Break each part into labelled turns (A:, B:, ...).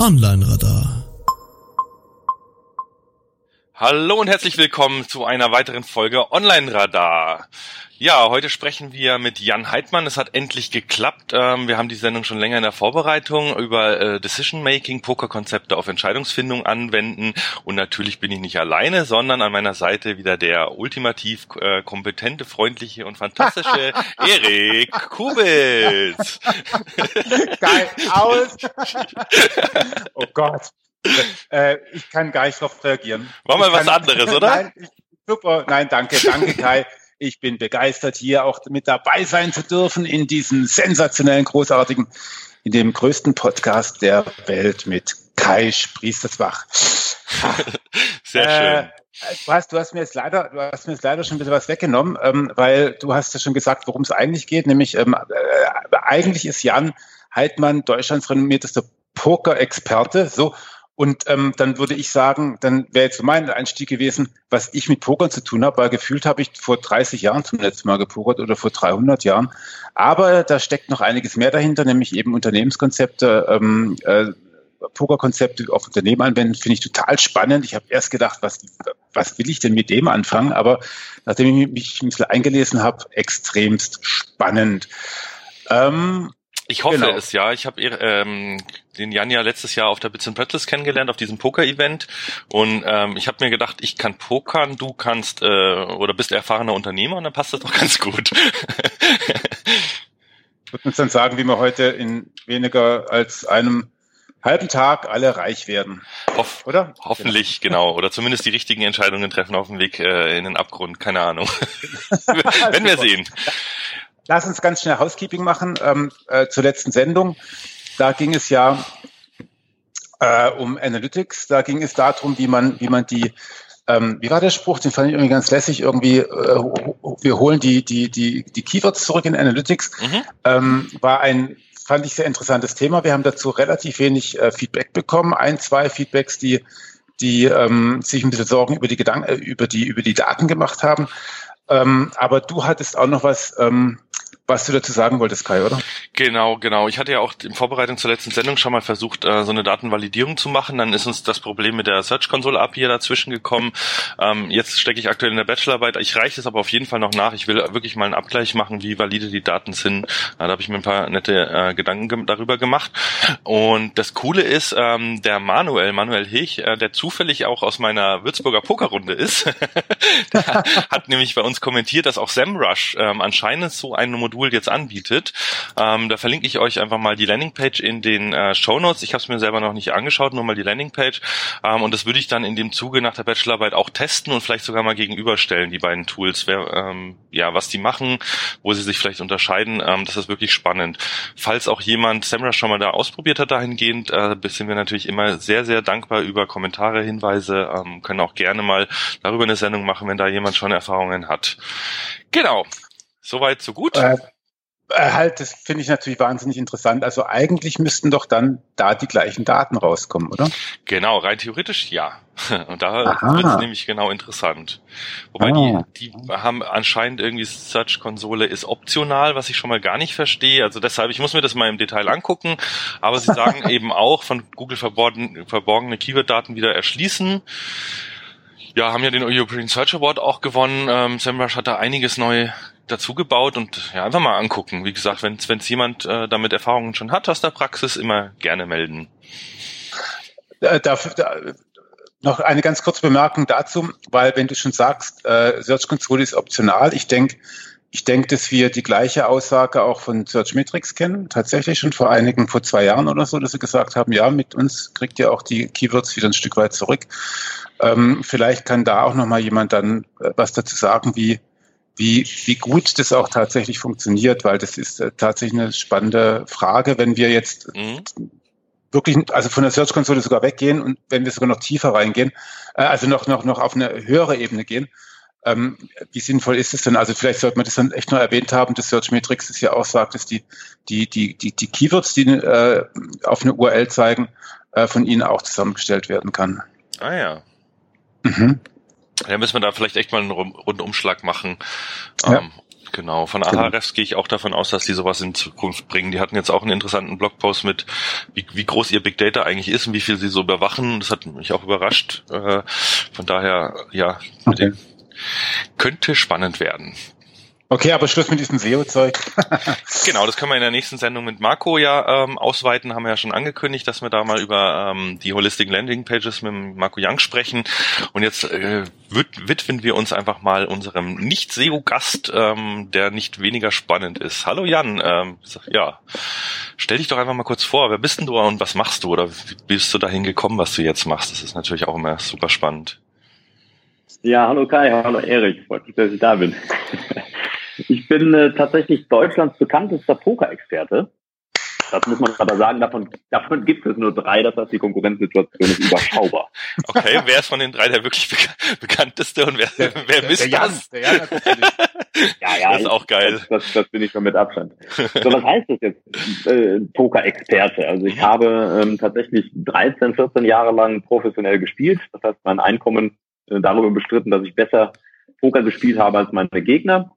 A: Online-Radar.
B: Hallo und herzlich willkommen zu einer weiteren Folge Online-Radar. Ja, heute sprechen wir mit Jan Heidmann. Es hat endlich geklappt. Ähm, wir haben die Sendung schon länger in der Vorbereitung über äh, Decision-Making, Pokerkonzepte auf Entscheidungsfindung anwenden. Und natürlich bin ich nicht alleine, sondern an meiner Seite wieder der ultimativ äh, kompetente, freundliche und fantastische Erik Kubitz.
C: Geil aus. oh Gott. Äh, ich kann gar nicht darauf reagieren.
B: War mal was anderes, oder?
C: Nein, ich, super. Nein, danke, danke Kai. Ich bin begeistert, hier auch mit dabei sein zu dürfen in diesem sensationellen, großartigen, in dem größten Podcast der Welt mit Kai Spriestersbach.
B: Sehr schön.
C: Äh, du, hast, du hast mir jetzt leider, du hast mir jetzt leider schon ein bisschen was weggenommen, ähm, weil du hast ja schon gesagt, worum es eigentlich geht. Nämlich ähm, äh, eigentlich ist Jan Heidmann Deutschlands renommiertester Poker-Experte. So und ähm, dann würde ich sagen, dann wäre jetzt mein Einstieg gewesen, was ich mit Pokern zu tun habe, weil gefühlt habe ich vor 30 Jahren zum letzten Mal gepokert oder vor 300 Jahren. Aber da steckt noch einiges mehr dahinter, nämlich eben Unternehmenskonzepte, ähm, äh, Pokerkonzepte auf Unternehmen anwenden, finde ich total spannend. Ich habe erst gedacht, was, was will ich denn mit dem anfangen? Aber nachdem ich mich ein bisschen eingelesen habe, extremst spannend.
B: Ähm, ich hoffe genau. es, ja. Ich habe ähm, den Jan ja letztes Jahr auf der Bits and Pretzels kennengelernt, auf diesem Poker-Event. Und ähm, ich habe mir gedacht, ich kann pokern, du kannst äh, oder bist erfahrener Unternehmer und dann passt das doch ganz gut.
C: Wird uns dann sagen, wie wir heute in weniger als einem halben Tag alle reich werden.
B: Hoff, oder? Hoffentlich, genau. genau. Oder zumindest die richtigen Entscheidungen treffen auf dem Weg äh, in den Abgrund. Keine Ahnung. Wenn wir sehen.
C: Lass uns ganz schnell Housekeeping machen ähm, äh, zur letzten Sendung. Da ging es ja äh, um Analytics. Da ging es darum, wie man, wie man die ähm, wie war der Spruch? Den fand ich irgendwie ganz lässig. Irgendwie, äh, wir holen die, die, die, die Keywords zurück in Analytics. Mhm. Ähm, war ein, fand ich sehr interessantes Thema. Wir haben dazu relativ wenig äh, Feedback bekommen. Ein, zwei Feedbacks, die, die ähm, sich ein bisschen Sorgen über die Gedanken, äh, über die, über die Daten gemacht haben. Ähm, aber du hattest auch noch was, ähm, was du dazu sagen wolltest, Kai, oder?
B: Genau, genau. Ich hatte ja auch in Vorbereitung zur letzten Sendung schon mal versucht, äh, so eine Datenvalidierung zu machen. Dann ist uns das Problem mit der Search Console API dazwischen gekommen. Ähm, jetzt stecke ich aktuell in der Bachelorarbeit. Ich reiche es aber auf jeden Fall noch nach. Ich will wirklich mal einen Abgleich machen, wie valide die Daten sind. Da habe ich mir ein paar nette äh, Gedanken ge darüber gemacht. Und das Coole ist, ähm, der Manuel, Manuel Hech, äh, der zufällig auch aus meiner Würzburger Pokerrunde ist, hat nämlich bei uns kommentiert, dass auch SEMrush ähm, anscheinend so ein Modul Tool jetzt anbietet. Ähm, da verlinke ich euch einfach mal die Landingpage in den äh, Show Notes. Ich habe es mir selber noch nicht angeschaut, nur mal die Landingpage. Ähm, und das würde ich dann in dem Zuge nach der Bachelorarbeit auch testen und vielleicht sogar mal gegenüberstellen, die beiden Tools. Wer, ähm, ja, was die machen, wo sie sich vielleicht unterscheiden. Ähm, das ist wirklich spannend. Falls auch jemand Samra schon mal da ausprobiert hat dahingehend, äh, sind wir natürlich immer sehr, sehr dankbar über Kommentare, Hinweise. Ähm, können auch gerne mal darüber eine Sendung machen, wenn da jemand schon Erfahrungen hat. Genau. Soweit, so gut. Äh,
C: äh, halt, das finde ich natürlich wahnsinnig interessant. Also eigentlich müssten doch dann da die gleichen Daten rauskommen, oder?
B: Genau, rein theoretisch ja. Und da wird es nämlich genau interessant. Wobei ah. die, die haben anscheinend irgendwie Search-Konsole ist optional, was ich schon mal gar nicht verstehe. Also deshalb, ich muss mir das mal im Detail angucken. Aber sie sagen eben auch, von Google verborgen, verborgene Keyword-Daten wieder erschließen. Ja, haben ja den European Search Award auch gewonnen. Ähm, SEMrush hat da einiges neu dazu gebaut und ja, einfach mal angucken. Wie gesagt, wenn es jemand äh, damit Erfahrungen schon hat aus der Praxis, immer gerne melden.
C: Äh, dafür, da, noch eine ganz kurze Bemerkung dazu, weil wenn du schon sagst, äh, Search Console ist optional, ich denke, ich denke, dass wir die gleiche Aussage auch von Searchmetrics kennen. Tatsächlich schon vor einigen, vor zwei Jahren oder so, dass sie gesagt haben, ja, mit uns kriegt ihr auch die Keywords wieder ein Stück weit zurück. Ähm, vielleicht kann da auch noch mal jemand dann äh, was dazu sagen, wie wie, wie gut das auch tatsächlich funktioniert, weil das ist äh, tatsächlich eine spannende Frage, wenn wir jetzt mhm. wirklich, also von der Search Console sogar weggehen und wenn wir sogar noch tiefer reingehen, äh, also noch, noch, noch auf eine höhere Ebene gehen, ähm, wie sinnvoll ist es denn? Also vielleicht sollte man das dann echt noch erwähnt haben, dass Search Metrics das ja auch sagt, dass die, die, die, die, die Keywords, die äh, auf eine URL zeigen, äh, von ihnen auch zusammengestellt werden kann.
B: Ah ja. Mhm. Ja, müssen wir da vielleicht echt mal einen Rundumschlag machen. Ja. Ähm, genau. Von Ahrefs genau. gehe ich auch davon aus, dass die sowas in Zukunft bringen. Die hatten jetzt auch einen interessanten Blogpost mit, wie, wie groß ihr Big Data eigentlich ist und wie viel sie so überwachen. Das hat mich auch überrascht. Äh, von daher, ja, okay. könnte spannend werden.
C: Okay, aber Schluss mit diesem SEO-Zeug.
B: genau, das können wir in der nächsten Sendung mit Marco ja ähm, ausweiten. Haben wir ja schon angekündigt, dass wir da mal über ähm, die Holistic Landing Pages mit Marco Young sprechen. Und jetzt äh, widmen wir uns einfach mal unserem Nicht-SEO-Gast, ähm, der nicht weniger spannend ist. Hallo Jan, ähm, ja, stell dich doch einfach mal kurz vor. Wer bist denn du und was machst du? Oder wie bist du dahin gekommen, was du jetzt machst? Das ist natürlich auch immer super spannend.
A: Ja, hallo Kai, hallo Erik, freut mich, dass ich da bin. Ich bin äh, tatsächlich Deutschlands bekanntester Poker-Experte. Das muss man aber sagen, davon, davon gibt es nur drei, das heißt, die Konkurrenzsituation ist überschaubar.
B: Okay, wer ist von den drei der wirklich bekannteste und wer, der, wer misst der, der das? Jan, der Jan
A: ja, ja, das ist auch geil. Das, das, das bin ich schon mit Abstand. So, was heißt das jetzt, äh, Poker-Experte? Also ich mhm. habe ähm, tatsächlich 13, 14 Jahre lang professionell gespielt. Das heißt, mein Einkommen äh, darüber bestritten, dass ich besser Poker gespielt habe als meine Gegner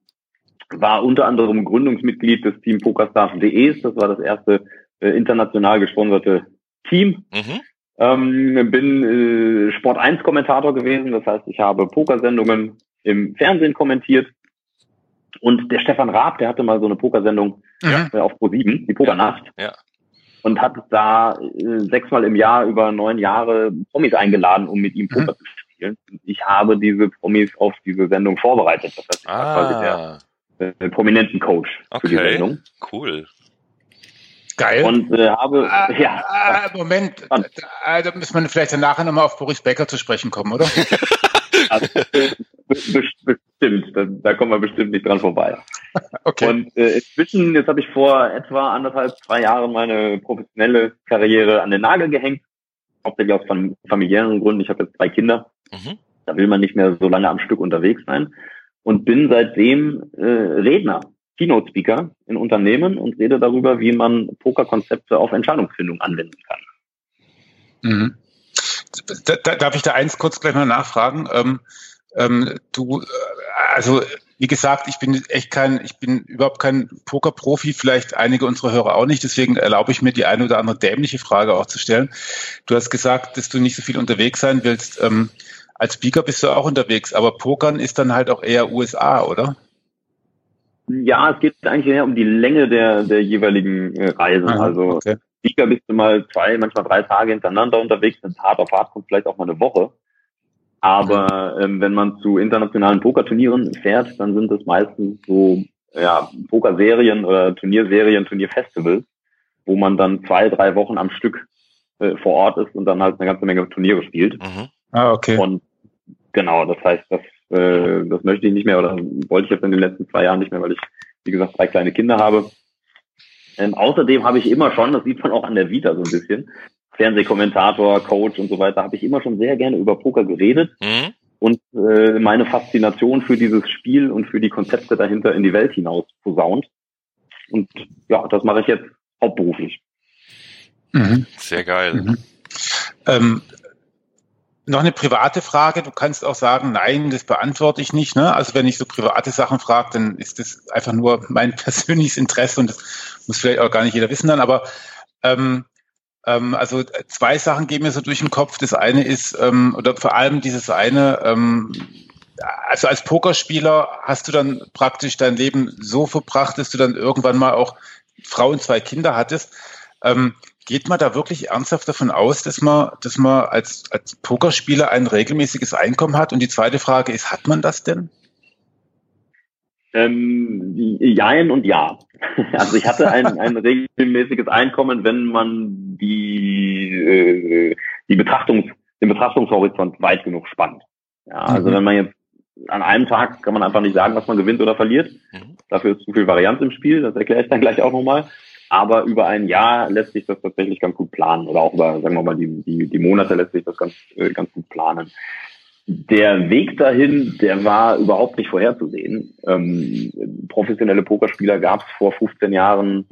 A: war unter anderem Gründungsmitglied des Team PokerStars.de. Das war das erste äh, international gesponserte Team. Mhm. Ähm, bin äh, Sport 1 Kommentator gewesen. Das heißt, ich habe Pokersendungen im Fernsehen kommentiert. Und der Stefan Raab, der hatte mal so eine Pokersendung mhm. äh, auf Pro7, die Pokernacht. Ja. ja. Und hat da äh, sechsmal im Jahr über neun Jahre Promis eingeladen, um mit ihm Poker mhm. zu spielen. Ich habe diese Promis auf diese Sendung vorbereitet. Das heißt, ich ah. war quasi der äh, prominenten Coach
B: okay. für die Sendung. Cool.
C: Geil.
A: Und äh, habe,
C: ah, ja. Ah, Moment, da, da müssen wir vielleicht nachher nochmal auf Boris Becker zu sprechen kommen, oder?
A: also, bestimmt, da, da kommen wir bestimmt nicht dran vorbei. Okay. Und äh, inzwischen, jetzt habe ich vor etwa anderthalb, zwei Jahren meine professionelle Karriere an den Nagel gehängt. Hauptsächlich aus familiären Gründen. Ich habe jetzt drei Kinder. Mhm. Da will man nicht mehr so lange am Stück unterwegs sein und bin seitdem äh, Redner, Keynote-Speaker in Unternehmen und rede darüber, wie man Pokerkonzepte auf Entscheidungsfindung anwenden kann.
C: Mhm. Da, da, darf ich da eins kurz gleich mal nachfragen? Ähm, ähm, du, äh, also wie gesagt, ich bin echt kein, ich bin überhaupt kein Pokerprofi, vielleicht einige unserer Hörer auch nicht, deswegen erlaube ich mir die eine oder andere dämliche Frage auch zu stellen. Du hast gesagt, dass du nicht so viel unterwegs sein willst. Ähm, als Speaker bist du auch unterwegs, aber Pokern ist dann halt auch eher USA, oder?
A: Ja, es geht eigentlich eher um die Länge der, der jeweiligen äh, Reisen. Aha, also okay. Speaker bist du mal zwei, manchmal drei Tage hintereinander unterwegs, wenn hart auf hart kommt, vielleicht auch mal eine Woche. Aber ähm, wenn man zu internationalen Pokerturnieren fährt, dann sind es meistens so ja, Pokerserien oder Turnierserien, Turnierfestivals, wo man dann zwei, drei Wochen am Stück äh, vor Ort ist und dann halt eine ganze Menge Turniere spielt. Mhm.
C: Ah, okay.
A: Und genau, das heißt, das, äh, das möchte ich nicht mehr oder wollte ich jetzt in den letzten zwei Jahren nicht mehr, weil ich, wie gesagt, drei kleine Kinder habe. Ähm, außerdem habe ich immer schon, das sieht man auch an der Vita so ein bisschen, Fernsehkommentator, Coach und so weiter, habe ich immer schon sehr gerne über Poker geredet mhm. und äh, meine Faszination für dieses Spiel und für die Konzepte dahinter in die Welt hinaus posaunt. Und ja, das mache ich jetzt hauptberuflich.
B: Mhm. Sehr geil. Mhm.
C: Ähm, noch eine private Frage. Du kannst auch sagen, nein, das beantworte ich nicht. Ne? Also wenn ich so private Sachen frage, dann ist das einfach nur mein persönliches Interesse und das muss vielleicht auch gar nicht jeder wissen dann. Aber ähm, ähm, also zwei Sachen gehen mir so durch den Kopf. Das eine ist, ähm, oder vor allem dieses eine, ähm, also als Pokerspieler hast du dann praktisch dein Leben so verbracht, dass du dann irgendwann mal auch Frau und zwei Kinder hattest. Ähm, Geht man da wirklich ernsthaft davon aus, dass man, dass man als, als Pokerspieler ein regelmäßiges Einkommen hat? Und die zweite Frage ist, hat man das denn?
A: Ähm, jein und ja. Also ich hatte ein, ein regelmäßiges Einkommen, wenn man die, äh, die Betrachtungs, den Betrachtungshorizont weit genug spannt. Ja, also mhm. wenn man jetzt an einem Tag kann man einfach nicht sagen, was man gewinnt oder verliert. Mhm. Dafür ist zu viel Varianz im Spiel, das erkläre ich dann gleich auch nochmal. Aber über ein Jahr lässt sich das tatsächlich ganz gut planen oder auch über, sagen wir mal, die, die, die Monate lässt sich das ganz, äh, ganz gut planen. Der Weg dahin, der war überhaupt nicht vorherzusehen. Ähm, professionelle Pokerspieler gab es vor 15 Jahren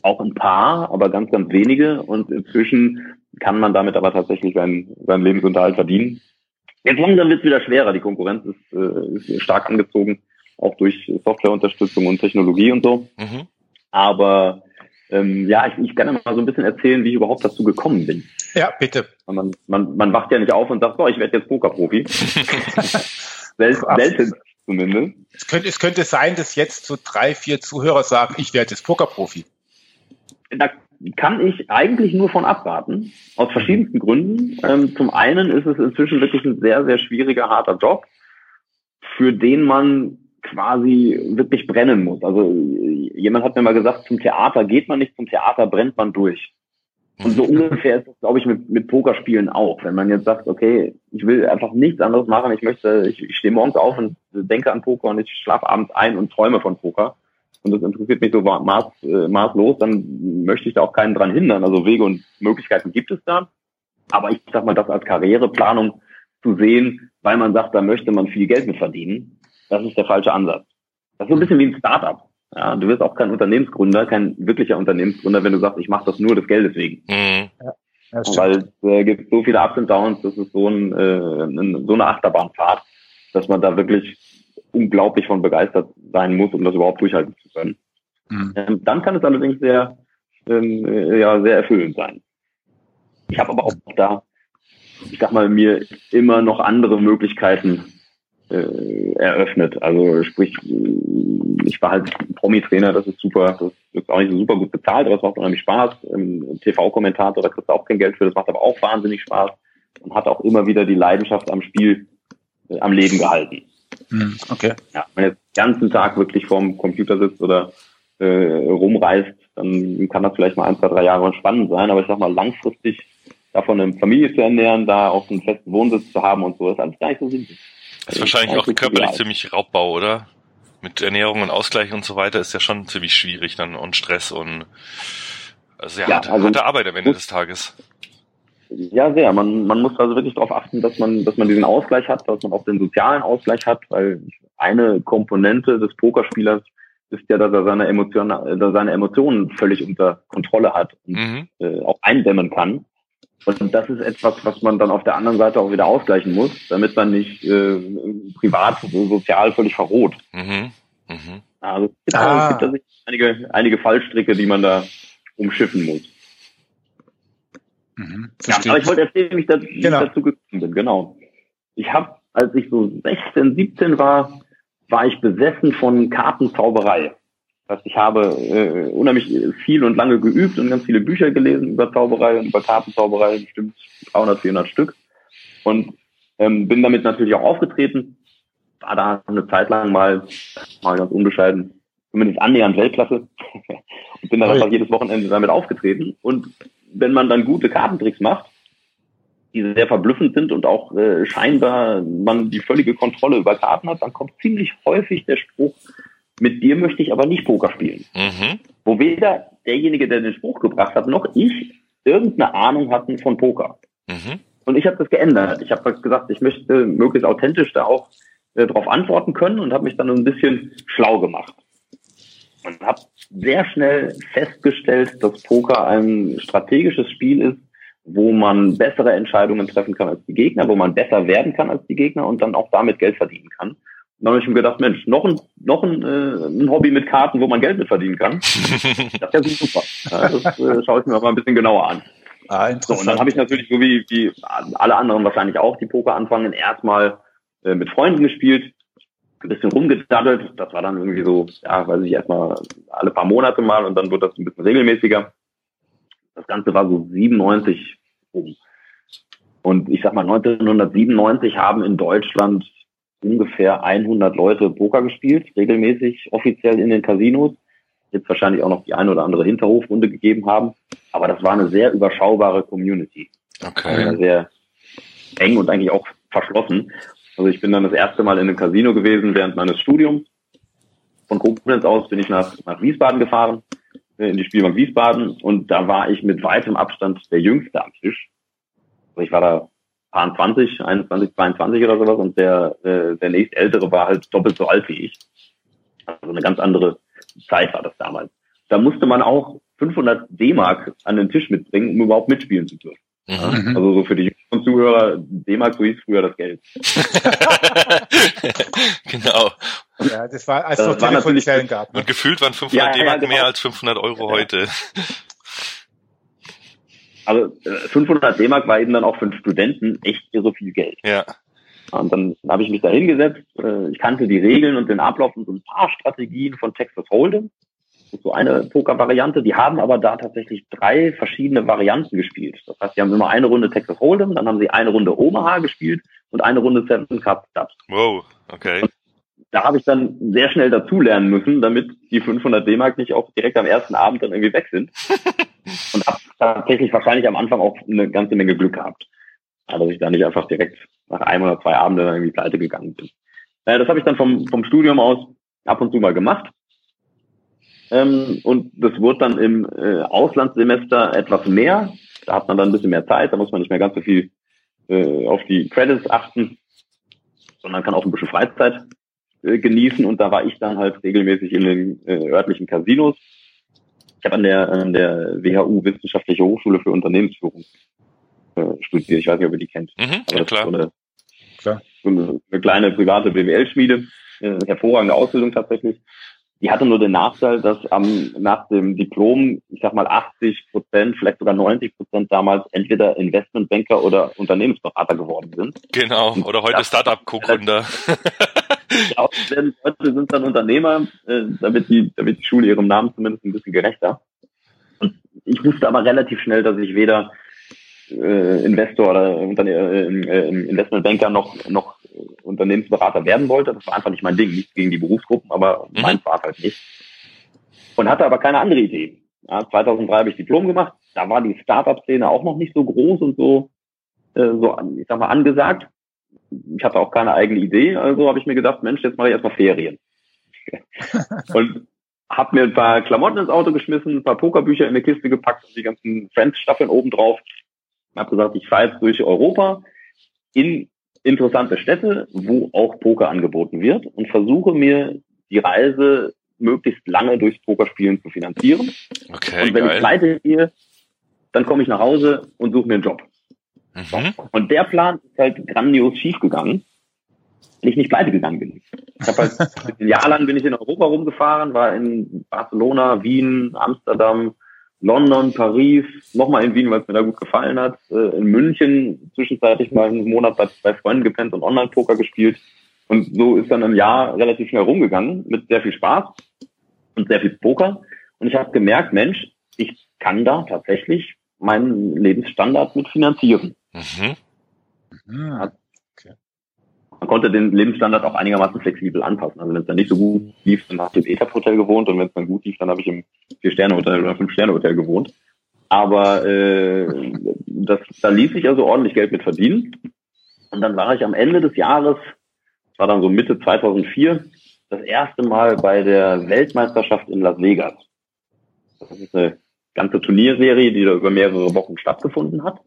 A: auch ein paar, aber ganz, ganz wenige. Und inzwischen kann man damit aber tatsächlich seinen, seinen Lebensunterhalt verdienen. Jetzt langsam wird es wieder schwerer. Die Konkurrenz ist, äh, ist stark angezogen, auch durch Softwareunterstützung und Technologie und so. Mhm. Aber ähm, ja, ich, ich kann ja mal so ein bisschen erzählen, wie ich überhaupt dazu gekommen bin.
C: Ja, bitte.
A: Man, man, man wacht ja nicht auf und sagt, so, ich werde jetzt Pokerprofi. Sel selten zumindest.
C: Es könnte, es könnte sein, dass jetzt so drei, vier Zuhörer sagen, ich werde jetzt Pokerprofi.
A: Da kann ich eigentlich nur von abraten, aus verschiedensten Gründen. Ähm, zum einen ist es inzwischen wirklich ein sehr, sehr schwieriger, harter Job, für den man quasi wirklich brennen muss. Also jemand hat mir mal gesagt, zum Theater geht man nicht, zum Theater brennt man durch. Und so ungefähr ist es, glaube ich, mit, mit Pokerspielen auch. Wenn man jetzt sagt, okay, ich will einfach nichts anderes machen, ich möchte, ich, ich stehe morgens auf und denke an Poker und ich schlafe abends ein und träume von Poker. Und das interessiert mich so maß, äh, maßlos, dann möchte ich da auch keinen dran hindern. Also Wege und Möglichkeiten gibt es da. Aber ich sag mal, das als Karriereplanung zu sehen, weil man sagt, da möchte man viel Geld mit verdienen, das ist der falsche Ansatz. Das ist so ein bisschen wie ein Startup. Ja, du wirst auch kein Unternehmensgründer, kein wirklicher Unternehmensgründer, wenn du sagst, ich mache das nur des Geldes wegen. Mhm. Ja, Weil es äh, gibt so viele Ups und Downs, das ist so, ein, äh, so eine Achterbahnfahrt, dass man da wirklich unglaublich von begeistert sein muss, um das überhaupt durchhalten zu können. Mhm. Ähm, dann kann es allerdings sehr, ähm, äh, ja, sehr erfüllend sein. Ich habe aber auch da, ich sag mal, mir immer noch andere Möglichkeiten äh, eröffnet. Also sprich, ich war halt Promi-Trainer, das ist super, das ist auch nicht so super gut bezahlt, aber es macht unheimlich Spaß. TV-Kommentator, da kriegst du auch kein Geld für, das macht aber auch wahnsinnig Spaß und hat auch immer wieder die Leidenschaft am Spiel äh, am Leben gehalten.
C: Hm, okay.
A: Ja, wenn jetzt den ganzen Tag wirklich vorm Computer sitzt oder äh, rumreist, dann kann das vielleicht mal ein, zwei, drei Jahre spannend sein, aber ich sag mal, langfristig davon eine Familie zu ernähren, da auch einen festen Wohnsitz zu haben und so, ist alles gar nicht so simpel.
B: Das ist wahrscheinlich auch körperlich ziemlich Raubbau, oder? Mit Ernährung und Ausgleich und so weiter ist ja schon ziemlich schwierig dann und Stress und also ja, ja harte, also, harte Arbeit am Ende des Tages.
A: Ja, sehr. Man, man muss also wirklich darauf achten, dass man, dass man diesen Ausgleich hat, dass man auch den sozialen Ausgleich hat, weil eine Komponente des Pokerspielers ist ja, dass er seine Emotionen, dass er seine Emotionen völlig unter Kontrolle hat und mhm. äh, auch eindämmen kann. Und das ist etwas, was man dann auf der anderen Seite auch wieder ausgleichen muss, damit man nicht äh, privat, sozial völlig verroht. Mhm. Mhm. Also es gibt, ah. es gibt einige, einige Fallstricke, die man da umschiffen muss. Mhm. Ja, aber ich wollte erzählen, wie ich, da, wie genau. ich dazu gekommen bin. Genau. Ich habe, als ich so 16, 17 war, war ich besessen von Kartenzauberei. Das heißt, ich habe äh, unheimlich viel und lange geübt und ganz viele Bücher gelesen über Zauberei und über Kartenzauberei, bestimmt 300, 400 Stück. Und ähm, bin damit natürlich auch aufgetreten. War da eine Zeit lang mal, mal ganz unbescheiden, zumindest annähernd Weltklasse. und bin dann einfach jedes Wochenende damit aufgetreten. Und wenn man dann gute Kartentricks macht, die sehr verblüffend sind und auch äh, scheinbar man die völlige Kontrolle über Karten hat, dann kommt ziemlich häufig der Spruch, mit dir möchte ich aber nicht Poker spielen. Mhm. Wo weder derjenige, der den Spruch gebracht hat, noch ich irgendeine Ahnung hatten von Poker. Mhm. Und ich habe das geändert. Ich habe gesagt, ich möchte möglichst authentisch da auch äh, darauf antworten können und habe mich dann ein bisschen schlau gemacht. Und habe sehr schnell festgestellt, dass Poker ein strategisches Spiel ist, wo man bessere Entscheidungen treffen kann als die Gegner, wo man besser werden kann als die Gegner und dann auch damit Geld verdienen kann dann habe ich mir gedacht, Mensch, noch ein, noch ein, äh, ein Hobby mit Karten, wo man Geld mit verdienen kann. das wäre super. Ja, das äh, schaue ich mir mal ein bisschen genauer an. Ah, so, und dann habe ich natürlich, so wie, wie alle anderen wahrscheinlich auch, die Poker anfangen, erstmal äh, mit Freunden gespielt, ein bisschen rumgedaddelt. Das war dann irgendwie so, ja, weiß ich, erstmal alle paar Monate mal und dann wird das ein bisschen regelmäßiger. Das Ganze war so 97 rum. Und ich sag mal, 1997 haben in Deutschland ungefähr 100 Leute Poker gespielt, regelmäßig, offiziell in den Casinos. Jetzt wahrscheinlich auch noch die eine oder andere Hinterhofrunde gegeben haben. Aber das war eine sehr überschaubare Community. Okay. Also sehr eng und eigentlich auch verschlossen. Also ich bin dann das erste Mal in einem Casino gewesen während meines Studiums. Von Koblenz aus bin ich nach, nach Wiesbaden gefahren, äh, in die Spielbank Wiesbaden. Und da war ich mit weitem Abstand der Jüngste am Tisch. Also ich war da 20, 21, 22 oder sowas und der, äh, der nächst ältere war halt doppelt so alt wie ich. Also eine ganz andere Zeit war das damals. Da musste man auch 500 D-Mark an den Tisch mitbringen, um überhaupt mitspielen zu dürfen. Mhm. Also so für die jüngeren Zuhörer, D-Mark, so hieß früher das Geld.
B: genau.
C: Ja, das war, als es noch Telefonzellen gab.
B: Ne? Und gefühlt waren 500 ja, D-Mark ja, genau. mehr als 500 Euro heute.
A: Also 500 äh, D-Mark war eben dann auch für einen Studenten echt so viel Geld.
B: Ja.
A: Und dann habe ich mich da hingesetzt. Äh, ich kannte die Regeln und den Ablauf und so ein paar Strategien von Texas Hold'em. Das ist so eine Poker-Variante. Die haben aber da tatsächlich drei verschiedene Varianten gespielt. Das heißt, die haben immer eine Runde Texas Hold'em, dann haben sie eine Runde Omaha gespielt und eine Runde Seven Cup Dubs.
B: Wow, okay. Und
A: da habe ich dann sehr schnell dazulernen müssen, damit die 500 D-Mark nicht auch direkt am ersten Abend dann irgendwie weg sind. und habe tatsächlich wahrscheinlich am Anfang auch eine ganze Menge Glück gehabt. dass ich da nicht einfach direkt nach einem oder zwei Abenden irgendwie pleite gegangen bin. Naja, das habe ich dann vom, vom Studium aus ab und zu mal gemacht. Ähm, und das wurde dann im äh, Auslandssemester etwas mehr. Da hat man dann ein bisschen mehr Zeit, da muss man nicht mehr ganz so viel äh, auf die Credits achten, sondern kann auch ein bisschen Freizeit äh, genießen. Und da war ich dann halt regelmäßig in den äh, örtlichen Casinos. Ich habe an der, an der WHU Wissenschaftliche Hochschule für Unternehmensführung äh, studiert. Ich weiß nicht, ob ihr die kennt.
B: Mhm, ja, klar.
A: So eine, klar. So eine, eine kleine private BWL-Schmiede. Äh, hervorragende Ausbildung tatsächlich. Die hatte nur den Nachteil, dass am, nach dem Diplom, ich sag mal 80 Prozent, vielleicht sogar 90 Prozent damals entweder Investmentbanker oder Unternehmensberater geworden sind.
B: Genau, oder heute Startup-Co-Gründer.
A: ja, Leute sind dann Unternehmer, äh, damit die, damit die Schule ihrem Namen zumindest ein bisschen gerechter. Und ich wusste aber relativ schnell, dass ich weder äh, Investor oder äh, äh, Investmentbanker noch, noch Unternehmensberater werden wollte. Das war einfach nicht mein Ding, nicht gegen die Berufsgruppen, aber mhm. meins war halt nicht. Und hatte aber keine andere Idee. Ja, 2003 habe ich Diplom gemacht. Da war die Startup-Szene auch noch nicht so groß und so, äh, so, ich sag mal, angesagt. Ich hatte auch keine eigene Idee, also habe ich mir gedacht, Mensch, jetzt mache ich erstmal Ferien. und habe mir ein paar Klamotten ins Auto geschmissen, ein paar Pokerbücher in eine Kiste gepackt und die ganzen Friends-Staffeln oben drauf habe gesagt, ich fahre jetzt durch Europa in interessante Städte, wo auch Poker angeboten wird und versuche mir die Reise möglichst lange durchs Pokerspielen zu finanzieren.
B: Okay,
A: und wenn
B: geil.
A: ich pleite gehe, dann komme ich nach Hause und suche mir einen Job. Mhm. Und der Plan ist halt grandios schiefgegangen, weil ich nicht pleite gegangen bin. Ich habe halt ein Jahr lang bin ich in Europa rumgefahren, war in Barcelona, Wien, Amsterdam, London, Paris, nochmal in Wien, weil es mir da gut gefallen hat, äh, in München zwischenzeitlich mal einen Monat bei zwei Freunden gepennt und Online-Poker gespielt. Und so ist dann ein Jahr relativ schnell rumgegangen mit sehr viel Spaß und sehr viel Poker. Und ich habe gemerkt, Mensch, ich kann da tatsächlich meinen Lebensstandard mit finanzieren. Mhm. Mhm. Man konnte den Lebensstandard auch einigermaßen flexibel anpassen. Also wenn es dann nicht so gut lief, dann habe ich im ETAP-Hotel gewohnt und wenn es dann gut lief, dann habe ich im Vier-Sterne-Hotel oder Fünf-Sterne-Hotel gewohnt. Aber äh, das, da ließ sich also ordentlich Geld mit verdienen. Und dann war ich am Ende des Jahres, das war dann so Mitte 2004, das erste Mal bei der Weltmeisterschaft in Las Vegas. Das ist eine ganze Turnierserie, die da über mehrere Wochen stattgefunden hat.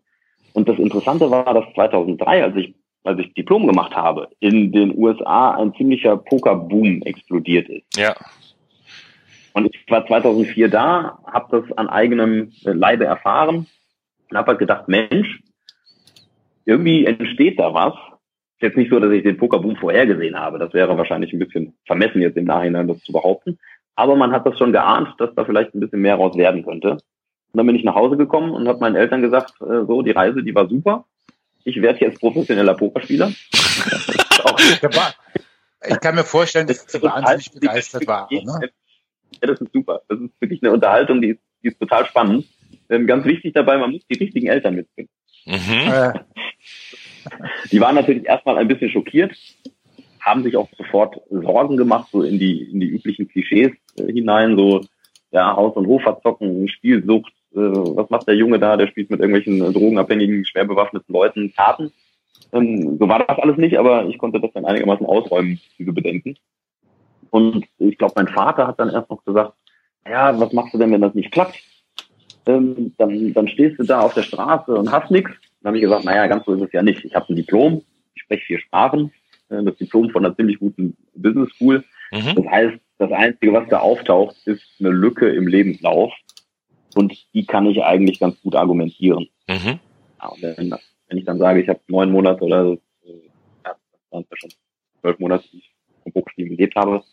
A: Und das Interessante war, dass 2003, als ich als ich Diplom gemacht habe, in den USA ein ziemlicher Pokerboom explodiert ist.
B: Ja.
A: Und ich war 2004 da, habe das an eigenem Leibe erfahren und habe halt gedacht, Mensch, irgendwie entsteht da was. Ist jetzt nicht so, dass ich den Pokerboom vorhergesehen habe. Das wäre wahrscheinlich ein bisschen vermessen jetzt im Nachhinein, das zu behaupten. Aber man hat das schon geahnt, dass da vielleicht ein bisschen mehr raus werden könnte. Und dann bin ich nach Hause gekommen und habe meinen Eltern gesagt, äh, so, die Reise, die war super ich werde jetzt professioneller Pokerspieler.
C: ich kann mir vorstellen, dass sie wahnsinnig begeistert war. Ne?
A: Ja, das ist super. Das ist wirklich eine Unterhaltung, die ist, die ist total spannend. Ähm, ganz wichtig dabei, man muss die richtigen Eltern mitbringen. Mhm. Die waren natürlich erstmal ein bisschen schockiert, haben sich auch sofort Sorgen gemacht, so in die, in die üblichen Klischees äh, hinein, so ja, Haus- und Hoferzocken, Spielsucht, äh, was macht der Junge da, der spielt mit irgendwelchen drogenabhängigen, schwer bewaffneten Leuten Karten. Ähm, so war das alles nicht, aber ich konnte das dann einigermaßen ausräumen, diese Bedenken. Und ich glaube, mein Vater hat dann erst noch gesagt, ja, was machst du denn, wenn das nicht klappt? Ähm, dann, dann stehst du da auf der Straße und hast nichts. Dann habe ich gesagt, naja, ganz so ist es ja nicht. Ich habe ein Diplom, ich spreche vier Sprachen, äh, das Diplom von einer ziemlich guten Business School. Mhm. Das heißt, das Einzige, was da auftaucht, ist eine Lücke im Lebenslauf. Und die kann ich eigentlich ganz gut argumentieren. Mhm. Ja, wenn, wenn, ich dann sage, ich habe neun Monate oder äh, ja, das waren ja schon zwölf Monate, die ich vom Pokerspielen gelebt habe,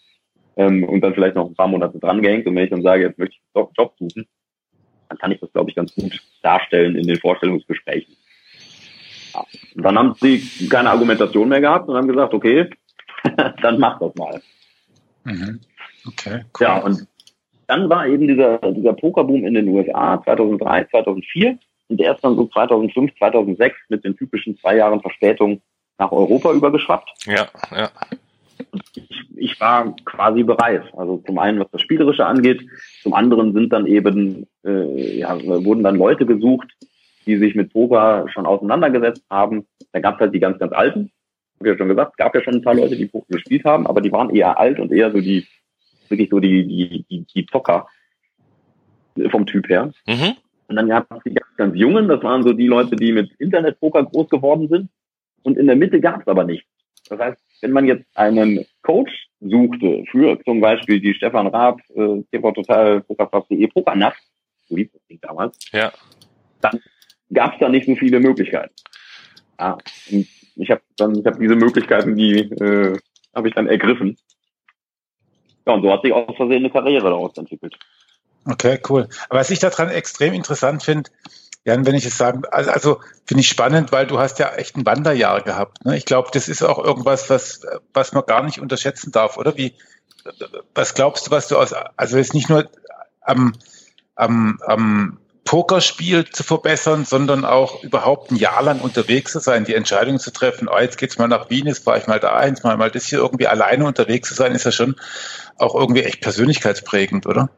A: ähm, und dann vielleicht noch ein paar Monate dran gehängt, und wenn ich dann sage, jetzt möchte ich einen Job suchen, dann kann ich das, glaube ich, ganz gut darstellen in den Vorstellungsgesprächen. Ja. Und dann haben sie keine Argumentation mehr gehabt und haben gesagt, okay, dann mach das mal.
C: Mhm. Okay,
A: cool. Ja, und dann war eben dieser, dieser Pokerboom in den USA 2003, 2004 und der ist dann so 2005, 2006 mit den typischen zwei Jahren Verspätung nach Europa übergeschwappt.
B: Ja, ja.
A: Ich, ich war quasi bereit. Also zum einen, was das Spielerische angeht, zum anderen sind dann eben, äh, ja, wurden dann Leute gesucht, die sich mit Poker schon auseinandergesetzt haben. Da gab es halt die ganz, ganz Alten. Hab ich ja schon gesagt, es gab ja schon ein paar Leute, die Poker gespielt haben, aber die waren eher alt und eher so die, wirklich so die, die, die, die Zocker vom Typ her. Mhm. Und dann gab es die ganz, ganz Jungen, das waren so die Leute, die mit Internetpoker groß geworden sind. Und in der Mitte gab es aber nichts. Das heißt, wenn man jetzt einen Coach suchte für zum Beispiel die Stefan Raab, äh, TV Total, Pokerfast.de, Pokernacht, so hieß das Ding damals,
B: ja.
A: dann gab es da nicht so viele Möglichkeiten. Ja, und ich habe dann, ich habe diese Möglichkeiten, die äh, habe ich dann ergriffen. Ja, und so hat sich aus Versehen eine Karriere daraus entwickelt.
C: Okay, cool. Aber was ich daran extrem interessant finde, Jan, wenn ich es sagen, also, also finde ich spannend, weil du hast ja echt ein Wanderjahr gehabt. Ne? Ich glaube, das ist auch irgendwas, was, was man gar nicht unterschätzen darf, oder? Wie, was glaubst du, was du aus, also jetzt nicht nur am, am, am Pokerspiel zu verbessern, sondern auch überhaupt ein Jahr lang unterwegs zu sein, die Entscheidung zu treffen, oh, jetzt geht's mal nach Wien, jetzt fahre ich mal da eins, mal mal das hier irgendwie alleine unterwegs zu sein, ist ja schon auch irgendwie echt persönlichkeitsprägend, oder?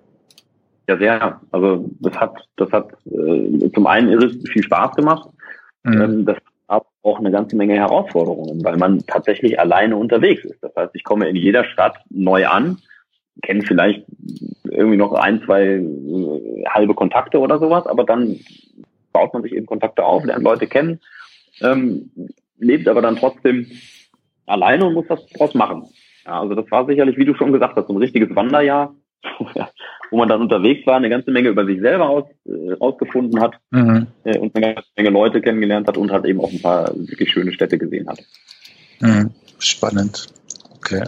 A: Ja, sehr. Also das hat, das hat äh, zum einen irre viel Spaß gemacht. Mhm. Ähm, das hat auch eine ganze Menge Herausforderungen, weil man tatsächlich alleine unterwegs ist. Das heißt, ich komme in jeder Stadt neu an, kenne vielleicht irgendwie noch ein, zwei äh, halbe Kontakte oder sowas, aber dann baut man sich eben Kontakte auf, lernt Leute kennen, ähm, lebt aber dann trotzdem alleine und muss das draus machen. Ja, also das war sicherlich, wie du schon gesagt hast, so ein richtiges Wanderjahr wo man dann unterwegs war, eine ganze Menge über sich selber aus, äh, ausgefunden hat mhm. äh, und eine ganze Menge Leute kennengelernt hat und halt eben auch ein paar wirklich schöne Städte gesehen hat.
C: Mhm. Spannend. Okay.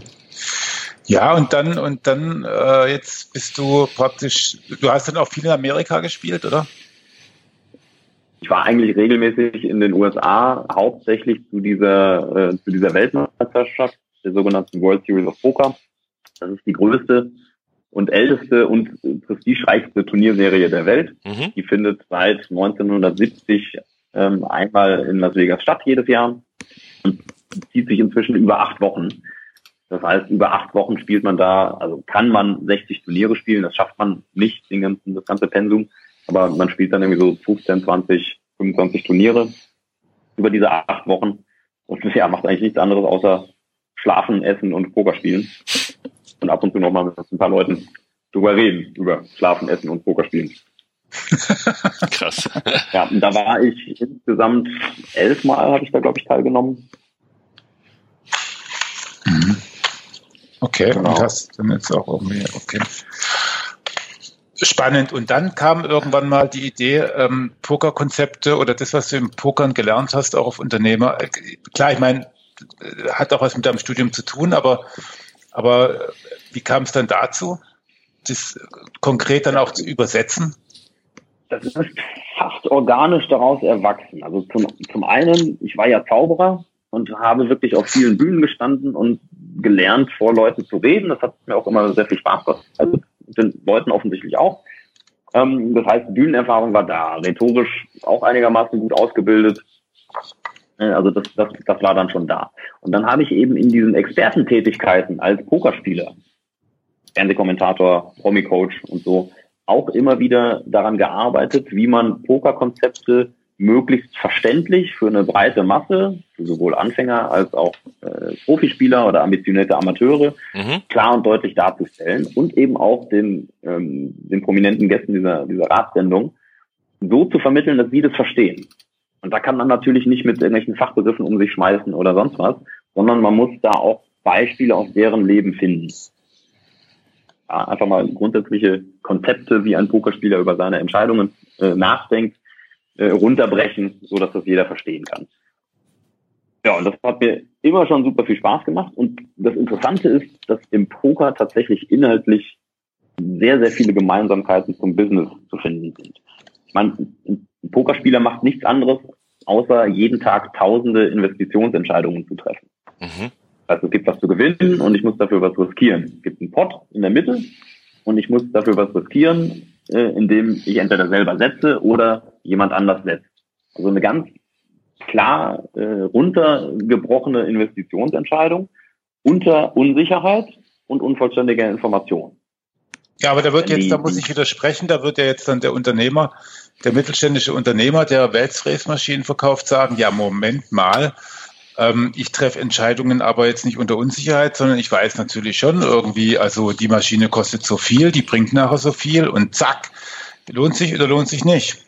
C: Ja, und dann, und dann, äh, jetzt bist du praktisch, du hast dann auch viel in Amerika gespielt, oder?
A: Ich war eigentlich regelmäßig in den USA, hauptsächlich zu dieser, äh, zu dieser Weltmeisterschaft, der sogenannten World Series of Poker. Das ist die größte und älteste und prestigereichste Turnierserie der Welt. Mhm. Die findet seit 1970 ähm, einmal in Las Vegas statt, jedes Jahr. Und zieht sich inzwischen über acht Wochen. Das heißt, über acht Wochen spielt man da, also kann man 60 Turniere spielen, das schafft man nicht, den ganzen, das ganze Pensum, aber man spielt dann irgendwie so 15, 20, 25 Turniere über diese acht Wochen und ja, macht eigentlich nichts anderes außer schlafen, essen und Poker spielen und ab und zu nochmal mit ein paar Leuten drüber reden, über Schlafen, Essen und Pokerspielen.
B: Krass.
A: Ja, und da war ich insgesamt elfmal, habe ich da, glaube ich, teilgenommen.
C: Mhm. Okay, genau. und das dann jetzt auch irgendwie, okay. Spannend. Und dann kam irgendwann mal die Idee, ähm, Pokerkonzepte oder das, was du im Pokern gelernt hast, auch auf Unternehmer. Klar, ich meine, hat auch was mit deinem Studium zu tun, aber aber äh, wie kam es dann dazu, das konkret dann auch zu übersetzen?
A: Das ist fast organisch daraus erwachsen. Also zum, zum einen, ich war ja Zauberer und habe wirklich auf vielen Bühnen gestanden und gelernt, vor Leuten zu reden. Das hat mir auch immer sehr viel Spaß gemacht. Also den Leuten offensichtlich auch. Ähm, das heißt, Bühnenerfahrung war da, rhetorisch auch einigermaßen gut ausgebildet. Ne, also das, das, das war dann schon da. Und dann habe ich eben in diesen Expertentätigkeiten als Pokerspieler, Fernsehkommentator, Promi-Coach und so, auch immer wieder daran gearbeitet, wie man Pokerkonzepte möglichst verständlich für eine breite Masse, für sowohl Anfänger als auch äh, Profispieler oder ambitionierte Amateure, mhm. klar und deutlich darzustellen und eben auch den, ähm, den prominenten Gästen dieser, dieser Ratssendung so zu vermitteln, dass sie das verstehen. Und da kann man natürlich nicht mit irgendwelchen Fachbegriffen um sich schmeißen oder sonst was, sondern man muss da auch Beispiele aus deren Leben finden. Ja, einfach mal grundsätzliche Konzepte, wie ein Pokerspieler über seine Entscheidungen äh, nachdenkt, äh, runterbrechen, so dass das jeder verstehen kann. Ja, und das hat mir immer schon super viel Spaß gemacht. Und das Interessante ist, dass im Poker tatsächlich inhaltlich sehr, sehr viele Gemeinsamkeiten zum Business zu finden sind. Ich meine, ein Pokerspieler macht nichts anderes, außer jeden Tag tausende Investitionsentscheidungen zu treffen. Mhm. Also es gibt was zu gewinnen und ich muss dafür was riskieren. Es gibt einen Pot in der Mitte und ich muss dafür was riskieren, äh, indem ich entweder selber setze oder jemand anders setzt. Also eine ganz klar äh, runtergebrochene Investitionsentscheidung unter Unsicherheit und unvollständiger Information.
C: Ja, aber da wird jetzt, da muss ich widersprechen, da wird ja jetzt dann der Unternehmer, der mittelständische Unternehmer, der Weltsfräsmaschinen verkauft, sagen, ja, Moment mal, ähm, ich treffe Entscheidungen aber jetzt nicht unter Unsicherheit, sondern ich weiß natürlich schon irgendwie, also die Maschine kostet so viel, die bringt nachher so viel und zack, lohnt sich oder lohnt sich nicht.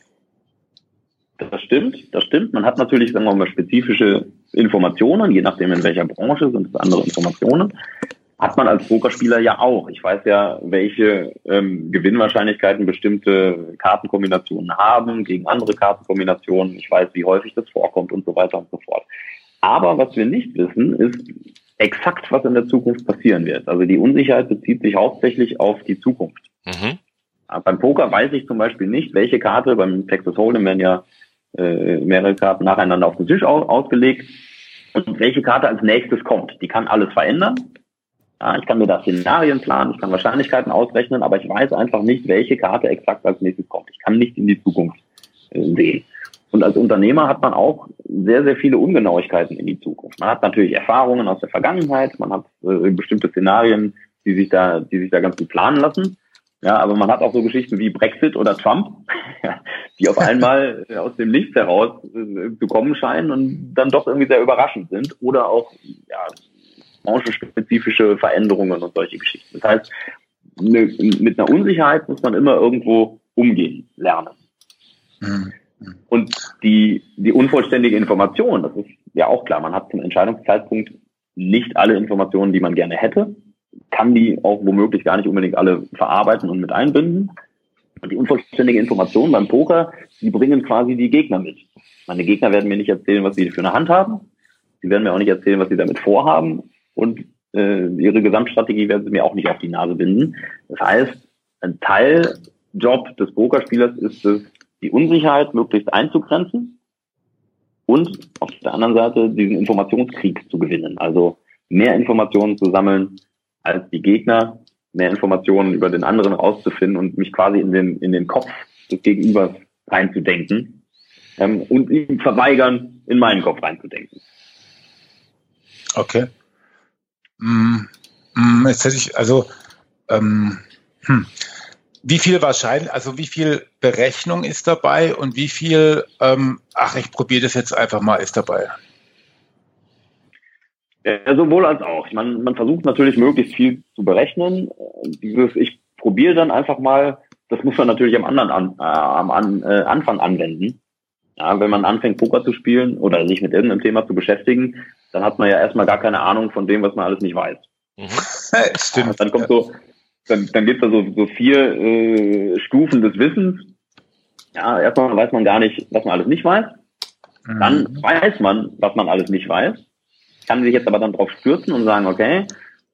A: Das stimmt, das stimmt. Man hat natürlich, sagen wir mal, spezifische Informationen, je nachdem in welcher Branche sind es andere Informationen. Hat man als Pokerspieler ja auch. Ich weiß ja, welche ähm, Gewinnwahrscheinlichkeiten bestimmte Kartenkombinationen haben gegen andere Kartenkombinationen. Ich weiß, wie häufig das vorkommt und so weiter und so fort. Aber was wir nicht wissen, ist exakt, was in der Zukunft passieren wird. Also die Unsicherheit bezieht sich hauptsächlich auf die Zukunft. Mhm. Beim Poker weiß ich zum Beispiel nicht, welche Karte, beim Texas Hold'em werden ja äh, mehrere Karten nacheinander auf den Tisch aus, ausgelegt und welche Karte als nächstes kommt. Die kann alles verändern. Ja, ich kann mir da Szenarien planen, ich kann Wahrscheinlichkeiten ausrechnen, aber ich weiß einfach nicht, welche Karte exakt als nächstes kommt. Ich kann nicht in die Zukunft äh, sehen. Und als Unternehmer hat man auch sehr, sehr viele Ungenauigkeiten in die Zukunft. Man hat natürlich Erfahrungen aus der Vergangenheit, man hat äh, bestimmte Szenarien, die sich da, die sich da ganz gut planen lassen. Ja, aber man hat auch so Geschichten wie Brexit oder Trump, die auf einmal äh, aus dem Nichts heraus äh, zu kommen scheinen und dann doch irgendwie sehr überraschend sind oder auch ja, branchenspezifische Veränderungen und solche Geschichten. Das heißt, ne, mit einer Unsicherheit muss man immer irgendwo umgehen, lernen. Mhm. Und die, die unvollständige Information, das ist ja auch klar, man hat zum Entscheidungszeitpunkt nicht alle Informationen, die man gerne hätte, kann die auch womöglich gar nicht unbedingt alle verarbeiten und mit einbinden. Und die unvollständige Information beim Poker, die bringen quasi die Gegner mit. Meine Gegner werden mir nicht erzählen, was sie für eine Hand haben. Sie werden mir auch nicht erzählen, was sie damit vorhaben. Und äh, ihre Gesamtstrategie werden sie mir auch nicht auf die Nase binden. Das heißt, ein Teiljob des Pokerspielers ist es, die Unsicherheit möglichst einzugrenzen und auf der anderen Seite diesen Informationskrieg zu gewinnen. Also mehr Informationen zu sammeln als die Gegner, mehr Informationen über den anderen rauszufinden und mich quasi in den, in den Kopf des Gegenübers reinzudenken ähm, und ihm verweigern, in meinen Kopf reinzudenken.
C: Okay. Mm, mm, jetzt hätte ich, also, ähm, hm. Wie viel wahrscheinlich, also wie viel Berechnung ist dabei und wie viel, ähm, ach, ich probiere das jetzt einfach mal, ist dabei?
A: Ja, sowohl als auch. Ich meine, man versucht natürlich möglichst viel zu berechnen. Dieses, ich probiere dann einfach mal, das muss man natürlich am anderen an, äh, am an, äh, Anfang anwenden. Ja, wenn man anfängt, Poker zu spielen oder sich mit irgendeinem Thema zu beschäftigen, dann hat man ja erstmal gar keine Ahnung von dem, was man alles nicht weiß. Mhm. Stimmt. Dann kommt so, dann, dann gibt es da so, so vier äh, Stufen des Wissens. Ja, erstmal weiß man gar nicht, was man alles nicht weiß. Mhm. Dann weiß man, was man alles nicht weiß. Kann sich jetzt aber dann drauf stürzen und sagen, okay,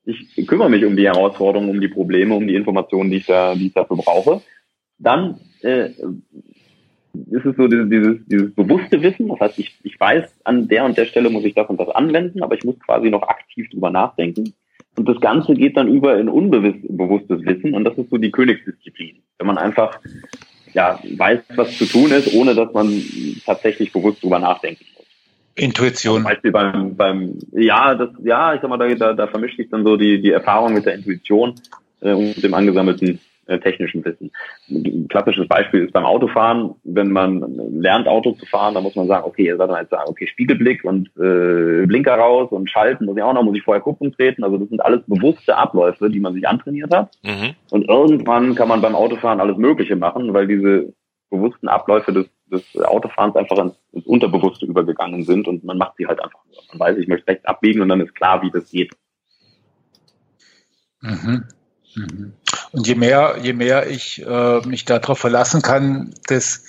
A: ich kümmere mich um die Herausforderungen, um die Probleme, um die Informationen, die ich da, die ich dafür brauche. Dann äh, ist es so dieses, dieses, dieses bewusste Wissen. Das heißt, ich, ich weiß, an der und der Stelle muss ich das und das anwenden, aber ich muss quasi noch aktiv drüber nachdenken. Und das Ganze geht dann über in unbewusstes Wissen und das ist so die Königsdisziplin. Wenn man einfach ja, weiß, was zu tun ist, ohne dass man tatsächlich bewusst drüber nachdenken muss.
C: Intuition.
A: Zum Beispiel beim, beim ja, das, ja, ich sag mal, da, da, da vermischt sich dann so die, die Erfahrung mit der Intuition äh, und dem angesammelten äh, technischen Wissen. Ein klassisches Beispiel ist beim Autofahren, wenn man lernt, Auto zu fahren, dann muss man sagen, okay, ihr sollt dann jetzt sagen, okay, Spiegelblick und äh, Blinker raus und schalten muss ich auch noch, muss ich vorher Kupplung treten. Also das sind alles bewusste Abläufe, die man sich antrainiert hat. Mhm. Und irgendwann kann man beim Autofahren alles Mögliche machen, weil diese bewussten Abläufe des, des Autofahrens einfach ins, ins Unterbewusste übergegangen sind und man macht sie halt einfach nur. Man weiß, ich möchte rechts abbiegen und dann ist klar, wie das geht.
C: Mhm. Mhm. Und je mehr, je mehr ich äh, mich darauf verlassen kann, dass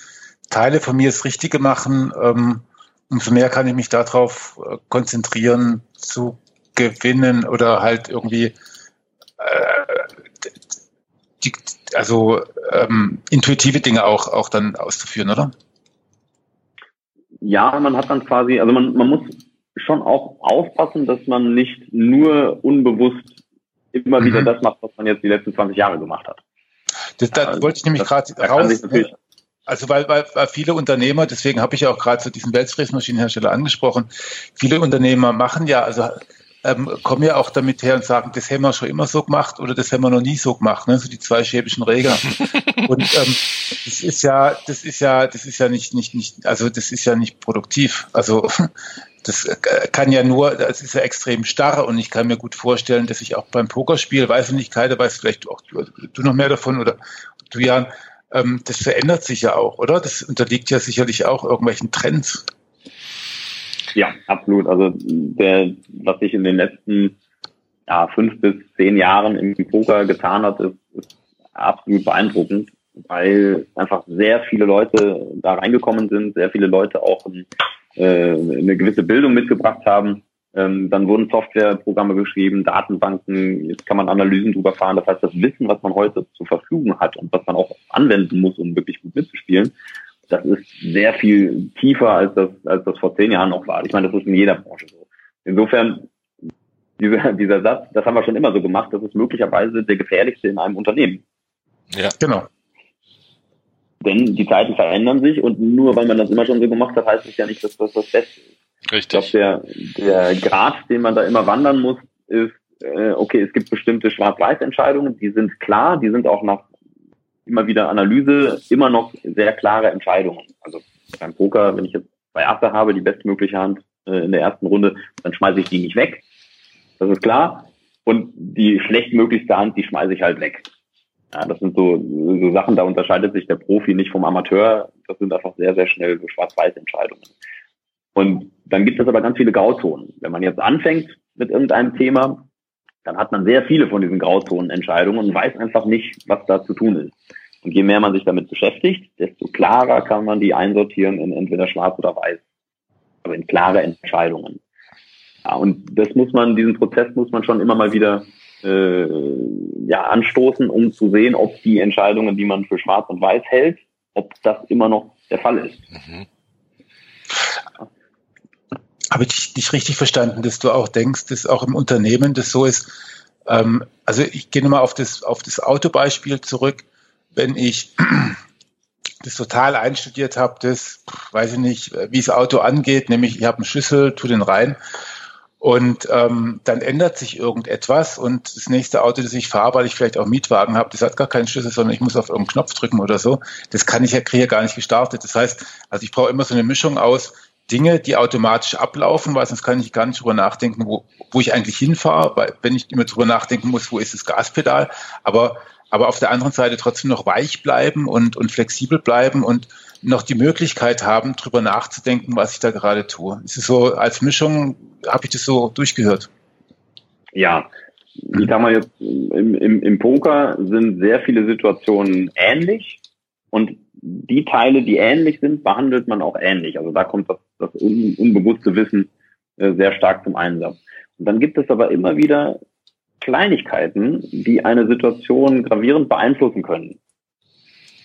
C: Teile von mir das Richtige machen, ähm, umso mehr kann ich mich darauf äh, konzentrieren, zu gewinnen oder halt irgendwie äh, die, also ähm, intuitive Dinge auch, auch dann auszuführen, oder?
A: Ja, man hat dann quasi, also man, man muss schon auch aufpassen, dass man nicht nur unbewusst immer mhm. wieder das macht, was man jetzt die letzten 20 Jahre gemacht hat.
C: Das, da also, wollte ich nämlich gerade raus. Also weil, weil, weil viele Unternehmer, deswegen habe ich ja auch gerade so diesen Weltfräsmaschinenhersteller angesprochen, viele Unternehmer machen ja, also ähm, kommen ja auch damit her und sagen, das haben wir schon immer so gemacht oder das haben wir noch nie so gemacht, ne? so die zwei schäbischen Reger. und ähm, das ist ja, das ist ja, das ist ja nicht, nicht, nicht, also das ist ja nicht produktiv. Also das kann ja nur, das ist ja extrem starr und ich kann mir gut vorstellen, dass ich auch beim Pokerspiel, weiß ich nicht, Kai, da weißt vielleicht auch du, du noch mehr davon oder du Jan, ähm, das verändert sich ja auch, oder? Das unterliegt ja sicherlich auch irgendwelchen Trends.
A: Ja, absolut. Also der, was sich in den letzten ja, fünf bis zehn Jahren im Poker getan hat, ist, ist absolut beeindruckend, weil einfach sehr viele Leute da reingekommen sind, sehr viele Leute auch äh, eine gewisse Bildung mitgebracht haben. Ähm, dann wurden Softwareprogramme geschrieben, Datenbanken, jetzt kann man Analysen drüber fahren. Das heißt, das Wissen, was man heute zur Verfügung hat und was man auch anwenden muss, um wirklich gut mitzuspielen, das ist sehr viel tiefer, als das, als das vor zehn Jahren noch war. Ich meine, das ist in jeder Branche so. Insofern, dieser, dieser Satz, das haben wir schon immer so gemacht, das ist möglicherweise der gefährlichste in einem Unternehmen.
C: Ja, genau.
A: Denn die Zeiten verändern sich und nur weil man das immer schon so gemacht hat, heißt es ja nicht, dass das das Beste ist. Richtig. Ich glaube, der, der Grad, den man da immer wandern muss, ist, äh, okay, es gibt bestimmte Schwarz-Weiß-Entscheidungen, die sind klar, die sind auch nach immer wieder Analyse, immer noch sehr klare Entscheidungen. Also beim Poker, wenn ich jetzt bei Achter habe, die bestmögliche Hand äh, in der ersten Runde, dann schmeiße ich die nicht weg. Das ist klar. Und die schlechtmöglichste Hand, die schmeiße ich halt weg. Ja, das sind so, so Sachen, da unterscheidet sich der Profi nicht vom Amateur. Das sind einfach sehr, sehr schnell so Schwarz-Weiß-Entscheidungen. Und dann gibt es aber ganz viele Grauzonen. Wenn man jetzt anfängt mit irgendeinem Thema, dann hat man sehr viele von diesen Grauzonen-Entscheidungen und weiß einfach nicht, was da zu tun ist. Und je mehr man sich damit beschäftigt, desto klarer kann man die einsortieren in entweder schwarz oder weiß. Aber in klare Entscheidungen. Ja, und das muss man, diesen Prozess muss man schon immer mal wieder äh, ja, anstoßen, um zu sehen, ob die Entscheidungen, die man für schwarz und weiß hält, ob das immer noch der Fall ist. Mhm.
C: Habe ich dich richtig verstanden, dass du auch denkst, dass auch im Unternehmen das so ist? Ähm, also ich gehe nochmal auf das, auf das Autobeispiel zurück. Wenn ich das total einstudiert habe, das weiß ich nicht, wie das Auto angeht, nämlich ich habe einen Schlüssel, tu den rein und ähm, dann ändert sich irgendetwas und das nächste Auto, das ich fahre, weil ich vielleicht auch Mietwagen habe, das hat gar keinen Schlüssel, sondern ich muss auf irgendeinen Knopf drücken oder so. Das kann ich ja kriege gar nicht gestartet. Das heißt, also ich brauche immer so eine Mischung aus Dinge, die automatisch ablaufen, weil sonst kann ich gar nicht drüber nachdenken, wo, wo ich eigentlich hinfahre, weil wenn ich immer drüber nachdenken muss, wo ist das Gaspedal, aber aber auf der anderen Seite trotzdem noch weich bleiben und, und flexibel bleiben und noch die Möglichkeit haben, drüber nachzudenken, was ich da gerade tue. Ist es so als Mischung, habe ich das so durchgehört?
A: Ja, ich sag mal jetzt, im, im, im Poker sind sehr viele Situationen ähnlich und die Teile, die ähnlich sind, behandelt man auch ähnlich. Also da kommt das, das un, unbewusste Wissen äh, sehr stark zum Einsatz. Und dann gibt es aber immer wieder Kleinigkeiten, die eine Situation gravierend beeinflussen können.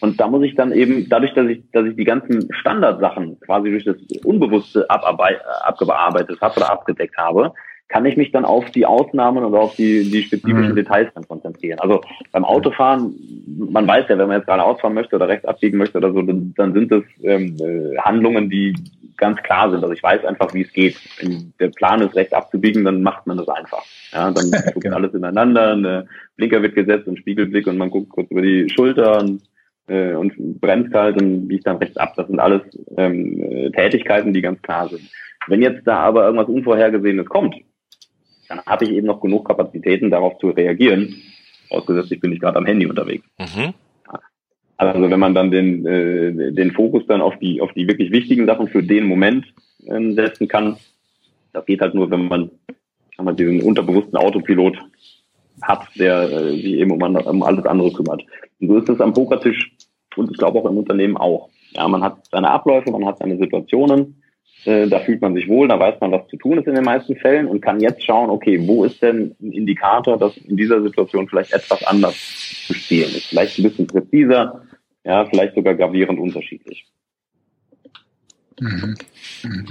A: Und da muss ich dann eben, dadurch, dass ich, dass ich die ganzen Standardsachen quasi durch das Unbewusste abgearbeitet habe oder abgedeckt habe, kann ich mich dann auf die Ausnahmen und auf die, die spezifischen mhm. Details dann konzentrieren. Also beim Autofahren, man weiß ja, wenn man jetzt gerade ausfahren möchte oder rechts abbiegen möchte oder so, dann, dann sind es ähm, äh, Handlungen, die ganz klar sind. Also ich weiß einfach, wie es geht. Wenn der Plan ist, rechts abzubiegen, dann macht man das einfach. Ja, dann guckt genau. alles ineinander, ein Blinker wird gesetzt, ein Spiegelblick und man guckt kurz über die Schulter und, äh, und bremst halt und biegt dann rechts ab. Das sind alles ähm, äh, Tätigkeiten, die ganz klar sind. Wenn jetzt da aber irgendwas Unvorhergesehenes kommt, dann habe ich eben noch genug Kapazitäten, darauf zu reagieren. Ausgesetzt, ich bin nicht gerade am Handy unterwegs. Mhm. Also wenn man dann den, äh, den Fokus dann auf die, auf die wirklich wichtigen Sachen für den Moment äh, setzen kann, das geht halt nur, wenn man, wenn man diesen unterbewussten Autopilot hat, der äh, sich eben um, um alles andere kümmert. Und so ist es am Pokertisch und ich glaube auch im Unternehmen auch. Ja, man hat seine Abläufe, man hat seine Situationen, äh, da fühlt man sich wohl, da weiß man, was zu tun ist in den meisten Fällen und kann jetzt schauen, okay, wo ist denn ein Indikator, dass in dieser Situation vielleicht etwas anders zu spielen ist. Vielleicht ein bisschen präziser, ja, vielleicht sogar gravierend unterschiedlich.
C: Mhm. Mhm.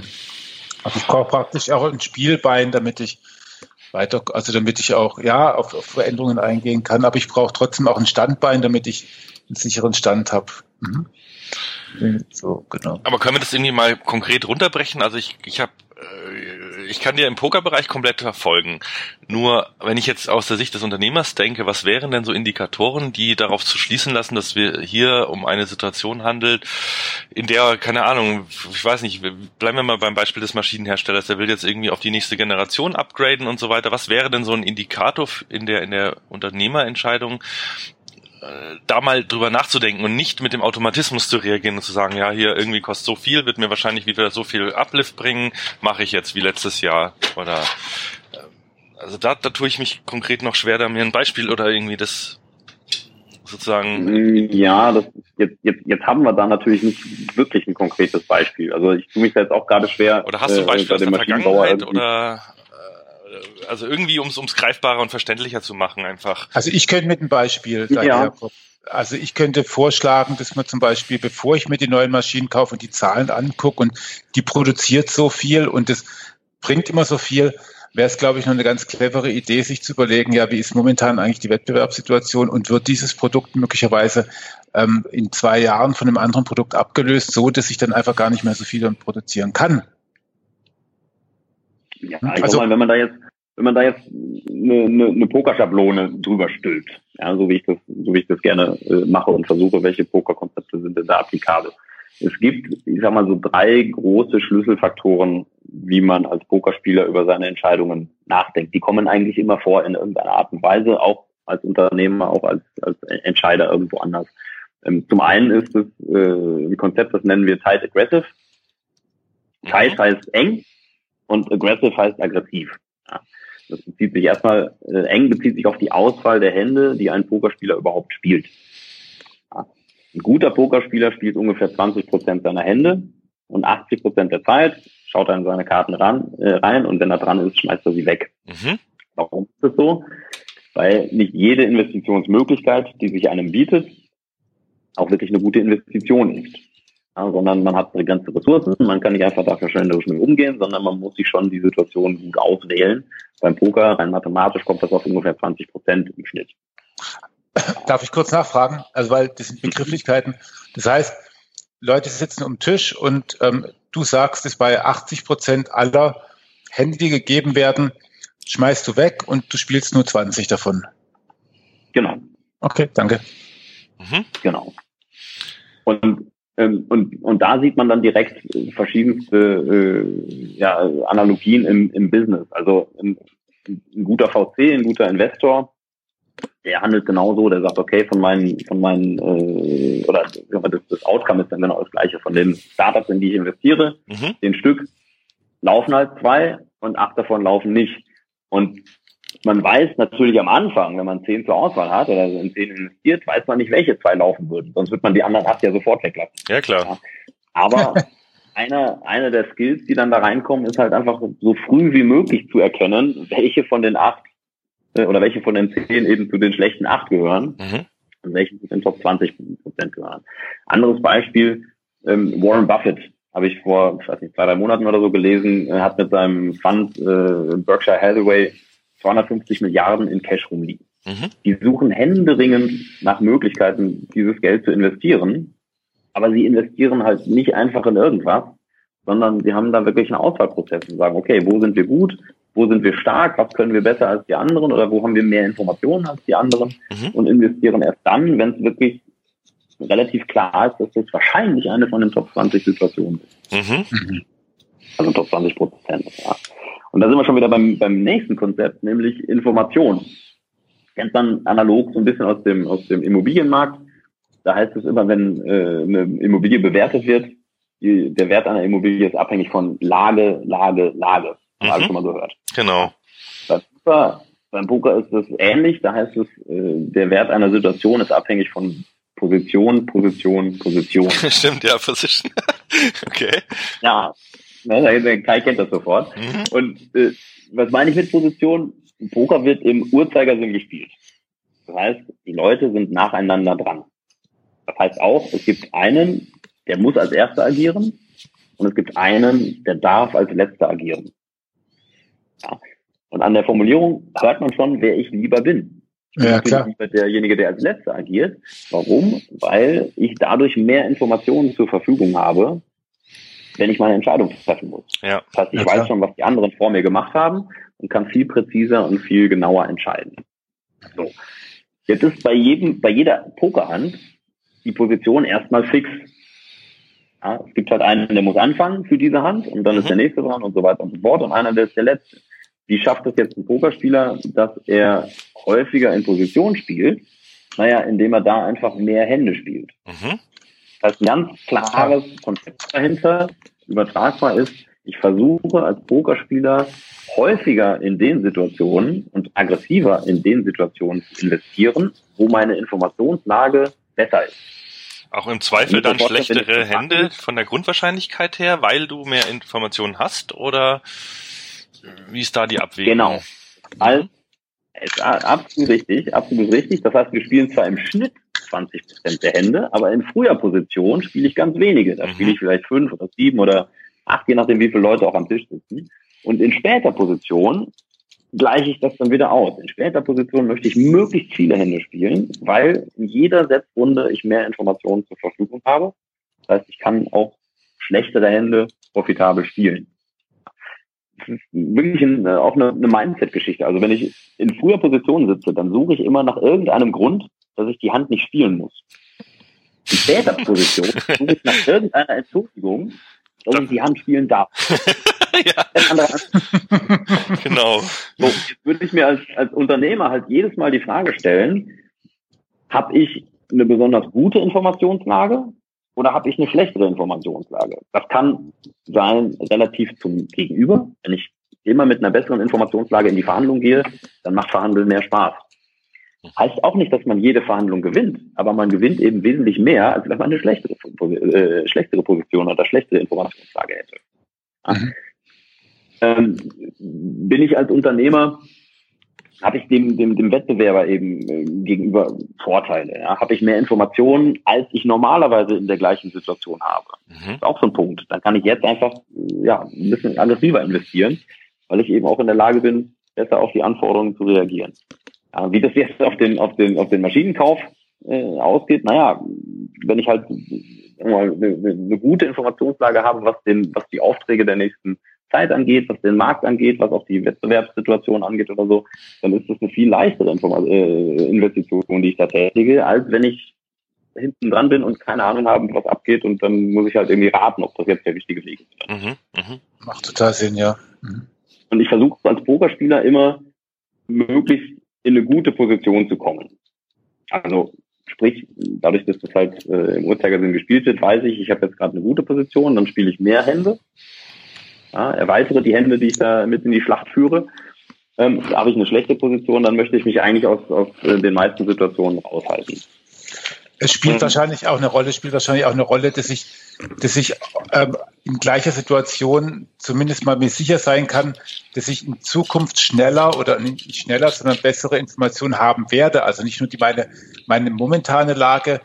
C: Also ich brauche praktisch auch ein Spielbein, damit ich weiter, also damit ich auch ja auf, auf Veränderungen eingehen kann, aber ich brauche trotzdem auch ein Standbein, damit ich einen sicheren Stand habe. Mhm.
B: So, genau. Aber können wir das irgendwie mal konkret runterbrechen? Also ich, ich habe äh, ich kann dir im Pokerbereich komplett verfolgen. Nur, wenn ich jetzt aus der Sicht des Unternehmers denke, was wären denn so Indikatoren, die darauf zu schließen lassen, dass wir hier um eine Situation handelt, in der, keine Ahnung, ich weiß nicht, bleiben wir mal beim Beispiel des Maschinenherstellers, der will jetzt irgendwie auf die nächste Generation upgraden und so weiter. Was wäre denn so ein Indikator in der, in der Unternehmerentscheidung, da mal drüber nachzudenken und nicht mit dem Automatismus zu reagieren und zu sagen, ja, hier irgendwie kostet so viel, wird mir wahrscheinlich wieder so viel Uplift bringen, mache ich jetzt wie letztes Jahr oder äh, also da, da tue ich mich konkret noch schwer, da mir ein Beispiel oder irgendwie das sozusagen.
A: Mm, ja, das jetzt, jetzt, jetzt haben wir da natürlich nicht wirklich ein konkretes Beispiel. Also ich tue mich da jetzt auch gerade schwer.
B: Oder hast du ein äh, Beispiel äh, aus der Vergangenheit oder also irgendwie, um es greifbarer und verständlicher zu machen, einfach.
C: Also ich könnte mit einem Beispiel ja. Also ich könnte vorschlagen, dass man zum Beispiel, bevor ich mir die neuen Maschinen kaufe und die Zahlen angucke und die produziert so viel und das bringt immer so viel, wäre es, glaube ich, noch eine ganz clevere Idee, sich zu überlegen, ja, wie ist momentan eigentlich die Wettbewerbssituation und wird dieses Produkt möglicherweise ähm, in zwei Jahren von einem anderen Produkt abgelöst, so dass ich dann einfach gar nicht mehr so viel produzieren kann.
A: Ja, ich also, mal, wenn man da jetzt, wenn man da jetzt eine, eine, eine Pokerschablone drüber stülpt, ja, so wie ich das, so wie ich das gerne äh, mache und versuche, welche Pokerkonzepte sind denn da applikabel. Es gibt, ich sag mal, so drei große Schlüsselfaktoren, wie man als Pokerspieler über seine Entscheidungen nachdenkt. Die kommen eigentlich immer vor in irgendeiner Art und Weise, auch als Unternehmer, auch als, als Entscheider irgendwo anders. Ähm, zum einen ist es äh, ein Konzept, das nennen wir Tight Aggressive. Tight heißt eng, und aggressive heißt aggressiv. Ja. Das bezieht sich erstmal, äh, eng bezieht sich auf die Auswahl der Hände, die ein Pokerspieler überhaupt spielt. Ja. Ein guter Pokerspieler spielt ungefähr 20 Prozent seiner Hände und 80 Prozent der Zeit schaut er in seine Karten ran, äh, rein und wenn er dran ist, schmeißt er sie weg. Mhm. Warum ist das so? Weil nicht jede Investitionsmöglichkeit, die sich einem bietet, auch wirklich eine gute Investition ist ja, sondern man hat begrenzte Ressourcen. Man kann nicht einfach da verschwenderisch mit umgehen, sondern man muss sich schon die Situation gut auswählen. Beim Poker, rein mathematisch, kommt das auf ungefähr 20 Prozent im Schnitt.
C: Darf ich kurz nachfragen? Also, weil das sind Begrifflichkeiten. Das heißt, Leute sitzen um den Tisch und ähm, du sagst, dass bei 80 Prozent aller Hände, die gegeben werden, schmeißt du weg und du spielst nur 20 davon.
A: Genau.
C: Okay, danke.
A: Mhm. Genau. Und ähm, und, und da sieht man dann direkt verschiedenste äh, ja, Analogien im, im Business. Also ein, ein guter VC, ein guter Investor, der handelt genauso, der sagt, okay, von meinen, von meinen, äh, oder das, das Outcome ist dann genau das gleiche. Von den Startups, in die ich investiere, mhm. den Stück laufen halt zwei und acht davon laufen nicht. Und man weiß natürlich am Anfang, wenn man zehn zur Auswahl hat oder in zehn investiert, weiß man nicht, welche zwei laufen würden. Sonst wird man die anderen acht ja sofort weglassen.
B: Ja, klar. Ja.
A: Aber einer eine der Skills, die dann da reinkommen, ist halt einfach so früh wie möglich zu erkennen, welche von den acht äh, oder welche von den zehn eben zu den schlechten acht gehören mhm. und welche zu den Top 20 Prozent gehören. Anderes Beispiel, ähm, Warren Buffett habe ich vor, ich weiß nicht, zwei, drei Monaten oder so gelesen, hat mit seinem Fund äh, Berkshire Hathaway 250 Milliarden in Cash rumliegen. Mhm. Die suchen händeringend nach Möglichkeiten, dieses Geld zu investieren. Aber sie investieren halt nicht einfach in irgendwas, sondern sie haben da wirklich einen Auswahlprozess und sagen, okay, wo sind wir gut, wo sind wir stark, was können wir besser als die anderen oder wo haben wir mehr Informationen als die anderen mhm. und investieren erst dann, wenn es wirklich relativ klar ist, dass das wahrscheinlich eine von den Top 20 Situationen ist. Mhm. Also Top 20 Prozent, ja. Und da sind wir schon wieder beim, beim nächsten Konzept, nämlich Information. Kennt man analog so ein bisschen aus dem, aus dem Immobilienmarkt. Da heißt es immer, wenn äh, eine Immobilie bewertet wird, die, der Wert einer Immobilie ist abhängig von Lage, Lage, Lage. Mhm. alle schon mal gehört.
B: Genau.
A: Beim Poker, beim Poker ist es ähnlich. Da heißt es, äh, der Wert einer Situation ist abhängig von Position, Position, Position.
B: Stimmt, ja, Position. okay.
A: Ja, ne, Kai kennt das sofort. Mhm. Und äh, was meine ich mit Position? Poker wird im Uhrzeigersinn gespielt. Das heißt, die Leute sind nacheinander dran. Das heißt auch, es gibt einen, der muss als Erster agieren und es gibt einen, der darf als Letzter agieren. Ja. Und an der Formulierung hört man schon, wer ich lieber bin. Ich
C: ja, bin klar.
A: lieber derjenige, der als Letzter agiert. Warum? Weil ich dadurch mehr Informationen zur Verfügung habe, wenn ich meine Entscheidung treffen muss. Ja. Das heißt, ich ja, weiß schon, was die anderen vor mir gemacht haben und kann viel präziser und viel genauer entscheiden. So. Jetzt ist bei jedem, bei jeder Pokerhand die Position erstmal fix. Ja, es gibt halt einen, der muss anfangen für diese Hand und dann mhm. ist der nächste dran und so weiter und so fort und einer, der ist der letzte. Wie schafft es jetzt ein Pokerspieler, dass er häufiger in Position spielt? Naja, indem er da einfach mehr Hände spielt. Mhm. Das heißt, ein ganz klares Konzept dahinter, übertragbar ist, ich versuche als Pokerspieler häufiger in den Situationen und aggressiver in den Situationen zu investieren, wo meine Informationslage besser ist.
B: Auch im Zweifel dann schlechtere Hände von der Grundwahrscheinlichkeit her, weil du mehr Informationen hast oder wie ist da die Abwägung?
A: Genau. Also, absolut richtig, absolut richtig. Das heißt, wir spielen zwar im Schnitt 20 Prozent der Hände, aber in früher Position spiele ich ganz wenige. Da mhm. spiele ich vielleicht fünf oder sieben oder acht, je nachdem, wie viele Leute auch am Tisch sitzen. Und in später Position gleiche ich das dann wieder aus. In später Position möchte ich möglichst viele Hände spielen, weil in jeder Setzrunde ich mehr Informationen zur Verfügung habe. Das heißt, ich kann auch schlechtere Hände profitabel spielen. Das ist wirklich ein, äh, auch eine, eine Mindset-Geschichte. Also wenn ich in früher Position sitze, dann suche ich immer nach irgendeinem Grund, dass ich die Hand nicht spielen muss. In später Position suche ich nach irgendeiner Entschuldigung, dass ich die Hand spielen darf. ja. genau. So, jetzt würde ich mir als, als Unternehmer halt jedes Mal die Frage stellen, habe ich eine besonders gute Informationslage oder habe ich eine schlechtere Informationslage? Das kann sein relativ zum Gegenüber. Wenn ich immer mit einer besseren Informationslage in die Verhandlung gehe, dann macht Verhandeln mehr Spaß. Heißt auch nicht, dass man jede Verhandlung gewinnt, aber man gewinnt eben wesentlich mehr, als wenn man eine schlechtere, äh, schlechtere Position oder schlechtere Informationslage hätte. Mhm. Ähm, bin ich als Unternehmer, habe ich dem, dem, dem Wettbewerber eben äh, gegenüber Vorteile. Ja? Habe ich mehr Informationen, als ich normalerweise in der gleichen Situation habe. Mhm. Das ist auch so ein Punkt. Dann kann ich jetzt einfach ja, ein bisschen aggressiver investieren, weil ich eben auch in der Lage bin, besser auf die Anforderungen zu reagieren. Wie das jetzt auf den, auf den, auf den Maschinenkauf äh, ausgeht, naja, wenn ich halt mal, eine, eine gute Informationslage habe, was den, was die Aufträge der nächsten Zeit angeht, was den Markt angeht, was auch die Wettbewerbssituation angeht oder so, dann ist das eine viel leichtere Inform äh, Investition, die ich da tätige, als wenn ich hinten dran bin und keine Ahnung habe, was abgeht und dann muss ich halt irgendwie raten, ob das jetzt der richtige Weg ist. Mhm,
C: mh. Macht total Sinn, ja. Mhm.
A: Und ich versuche als Pokerspieler immer möglichst in eine gute Position zu kommen. Also sprich, dadurch, dass das halt äh, im Uhrzeigersinn gespielt wird, weiß ich, ich habe jetzt gerade eine gute Position, dann spiele ich mehr Hände, ja, erweitere die Hände, die ich da mit in die Schlacht führe. Ähm, habe ich eine schlechte Position, dann möchte ich mich eigentlich aus, aus äh, den meisten Situationen raushalten.
C: Es spielt mhm. wahrscheinlich auch eine Rolle, spielt wahrscheinlich auch eine Rolle, dass ich, dass ich ähm, in gleicher Situation zumindest mal mir sicher sein kann, dass ich in Zukunft schneller oder nicht schneller, sondern bessere Informationen haben werde. Also nicht nur die meine, meine momentane Lage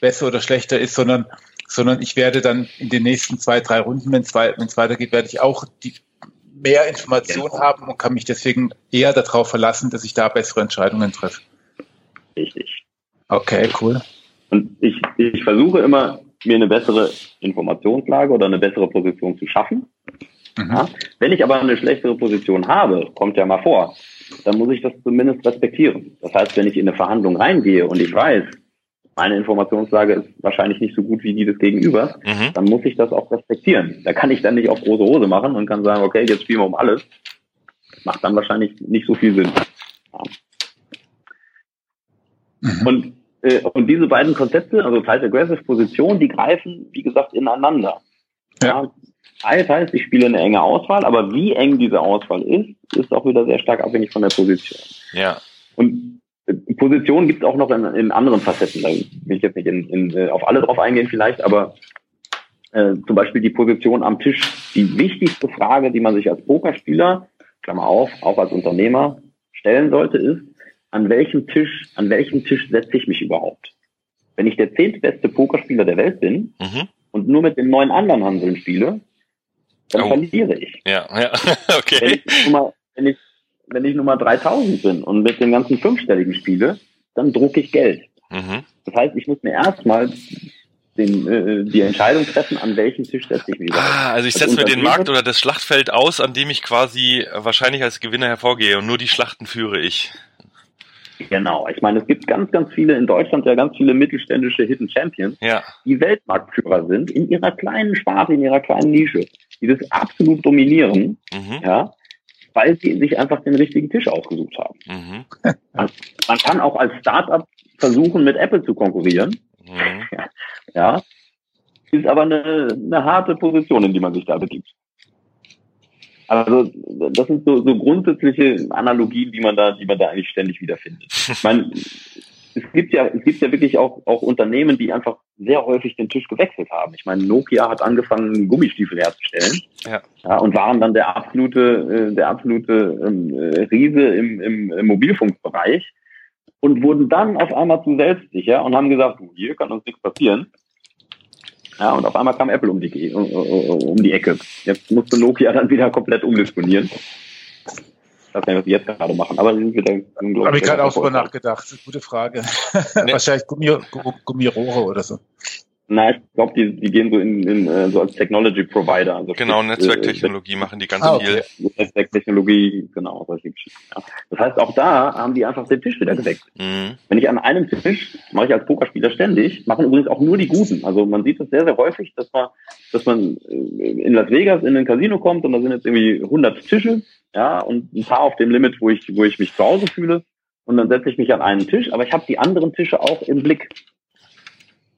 C: besser oder schlechter ist, sondern, sondern ich werde dann in den nächsten zwei, drei Runden, wenn es weitergeht, werde ich auch die, mehr Informationen genau. haben und kann mich deswegen eher darauf verlassen, dass ich da bessere Entscheidungen treffe.
A: Richtig.
C: Okay, cool.
A: Und ich, ich versuche immer, mir eine bessere Informationslage oder eine bessere Position zu schaffen. Mhm. Ja? Wenn ich aber eine schlechtere Position habe, kommt ja mal vor, dann muss ich das zumindest respektieren. Das heißt, wenn ich in eine Verhandlung reingehe und ich weiß, meine Informationslage ist wahrscheinlich nicht so gut wie die des Gegenübers, mhm. dann muss ich das auch respektieren. Da kann ich dann nicht auf große Hose machen und kann sagen, okay, jetzt spielen wir um alles. Macht dann wahrscheinlich nicht so viel Sinn. Ja. Mhm. Und und diese beiden Konzepte, also Tight Aggressive Position, die greifen, wie gesagt, ineinander. Ja. Das heißt, ich spiele eine enge Auswahl, aber wie eng diese Auswahl ist, ist auch wieder sehr stark abhängig von der Position.
B: Ja.
A: Und äh, Positionen gibt es auch noch in, in anderen Facetten. Da will ich jetzt nicht in, in, äh, auf alle drauf eingehen vielleicht, aber äh, zum Beispiel die Position am Tisch. Die wichtigste Frage, die man sich als Pokerspieler, Klammer auf, auch als Unternehmer stellen sollte, ist, an welchem Tisch, an welchem Tisch setze ich mich überhaupt? Wenn ich der zehntbeste Pokerspieler der Welt bin mhm. und nur mit den neun anderen Handeln spiele, dann oh. verliere ich.
B: Ja, ja, okay.
A: Wenn ich, Nummer, wenn, ich, wenn ich Nummer 3000 bin und mit den ganzen fünfstelligen spiele, dann drucke ich Geld. Mhm. Das heißt, ich muss mir erstmal den, äh, die Entscheidung treffen, an welchen Tisch setze ich mich.
B: Ah, also ich setze mir den Markt oder das Schlachtfeld aus, an dem ich quasi wahrscheinlich als Gewinner hervorgehe und nur die Schlachten führe ich.
A: Genau. Ich meine, es gibt ganz, ganz viele in Deutschland ja ganz viele mittelständische Hidden Champions, ja. die Weltmarktführer sind in ihrer kleinen Sparte, in ihrer kleinen Nische, die das absolut dominieren, mhm. ja, weil sie sich einfach den richtigen Tisch ausgesucht haben. Mhm. Man, man, kann auch als Startup versuchen, mit Apple zu konkurrieren. Mhm. Ja, ist aber eine, eine harte Position, in die man sich da begibt. Also das sind so, so grundsätzliche Analogien, die man da, die man da eigentlich ständig wiederfindet. Ich meine, es gibt ja, es gibt ja wirklich auch, auch Unternehmen, die einfach sehr häufig den Tisch gewechselt haben. Ich meine, Nokia hat angefangen, Gummistiefel herzustellen, ja. ja und waren dann der absolute, äh, der absolute ähm, äh, Riese im, im, im Mobilfunkbereich und wurden dann auf einmal zu selbstsicher und haben gesagt, hier kann uns nichts passieren. Ja, und auf einmal kam Apple um die, um, die Ecke. Jetzt musste Nokia dann wieder komplett umdisponieren. Nicht, was sie jetzt gerade machen, aber sind wieder.
C: Habe ich gerade auch drüber nachgedacht. Gute Frage. Wahrscheinlich Gummi, Gummirohre oder so.
A: Nein, ich glaube, die, die gehen so in, in äh, so als Technology Provider. Also
B: genau, Netzwerktechnologie äh, machen die ganz ah, okay.
A: viel. Netzwerktechnologie, genau, solche Geschichten. Ja. Das heißt, auch da haben die einfach den Tisch wieder gewechselt. Mhm. Wenn ich an einem Tisch, mache ich als Pokerspieler ständig, machen übrigens auch nur die Guten. Also man sieht es sehr, sehr häufig, dass man, dass man äh, in Las Vegas in ein Casino kommt und da sind jetzt irgendwie 100 Tische, ja, und ein paar auf dem Limit, wo ich, wo ich mich zu Hause fühle. Und dann setze ich mich an einen Tisch, aber ich habe die anderen Tische auch im Blick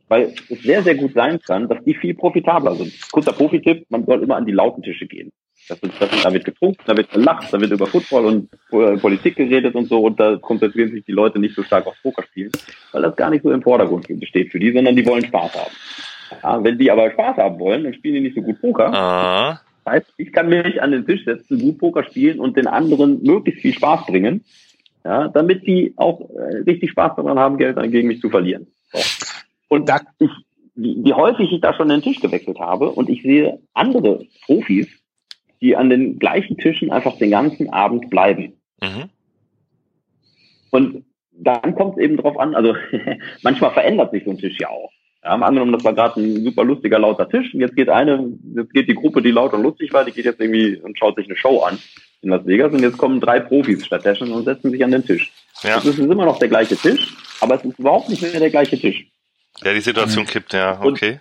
A: weil es sehr, sehr gut sein kann, dass die viel profitabler sind. Kurzer Profi-Tipp, man soll immer an die lauten Tische gehen. Das ist, das da wird getrunken, da wird gelacht, da wird über Football und äh, Politik geredet und so und da konzentrieren sich die Leute nicht so stark aufs Pokerspielen, weil das gar nicht so im Vordergrund steht für die, sondern die wollen Spaß haben. Ja, wenn die aber Spaß haben wollen, dann spielen die nicht so gut Poker. Ah. Das heißt, ich kann mich an den Tisch setzen, gut Poker spielen und den anderen möglichst viel Spaß bringen, ja, damit die auch äh, richtig Spaß daran haben, Geld gegen mich zu verlieren. So. Und da, ich, wie, häufig ich da schon den Tisch gewechselt habe und ich sehe andere Profis, die an den gleichen Tischen einfach den ganzen Abend bleiben. Mhm. Und dann kommt es eben drauf an, also manchmal verändert sich so ein Tisch ja auch. Ja, angenommen, das war gerade ein super lustiger, lauter Tisch und jetzt geht eine, jetzt geht die Gruppe, die laut und lustig war, die geht jetzt irgendwie und schaut sich eine Show an in Las Vegas und jetzt kommen drei Profis stattdessen und setzen sich an den Tisch. Ja. Das ist immer noch der gleiche Tisch, aber es ist überhaupt nicht mehr der gleiche Tisch.
B: Ja, die Situation mhm. kippt, ja, okay. Und,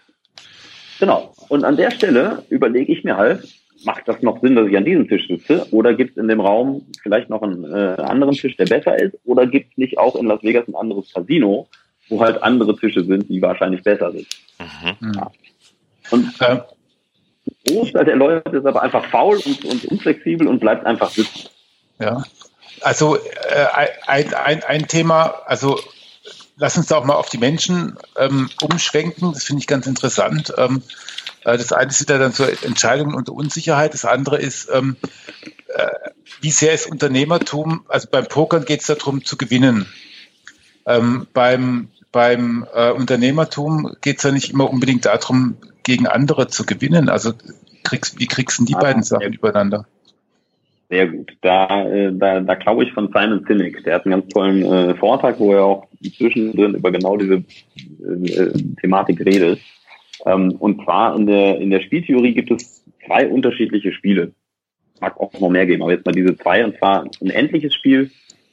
A: genau. Und an der Stelle überlege ich mir halt, macht das noch Sinn, dass ich an diesem Tisch sitze? Oder gibt es in dem Raum vielleicht noch einen äh, anderen Tisch, der besser ist? Oder gibt es nicht auch in Las Vegas ein anderes Casino, wo halt andere Tische sind, die wahrscheinlich besser sind? Mhm. Ja. Und ähm. Großteil der Leute ist aber einfach faul und, und unflexibel und bleibt einfach sitzen.
C: Ja. Also äh, ein, ein, ein Thema, also lass uns da auch mal auf die Menschen ähm, umschwenken. Das finde ich ganz interessant. Ähm, äh, das eine ist wieder dann zur Entscheidungen unter Unsicherheit. Das andere ist, ähm, äh, wie sehr ist Unternehmertum, also beim Pokern geht es darum zu gewinnen. Ähm, beim beim äh, Unternehmertum geht es ja nicht immer unbedingt darum, gegen andere zu gewinnen. Also kriegst, wie kriegst du die ah, beiden Sachen übereinander?
A: Sehr gut. Da, äh, da, da glaube ich von Simon Sinek. Der hat einen ganz tollen äh, Vortrag, wo er auch zwischendrin über genau diese äh, Thematik redet. Ähm, und zwar in der, in der Spieltheorie gibt es zwei unterschiedliche Spiele. Mag auch noch mehr geben, aber jetzt mal diese zwei, und zwar ein endliches Spiel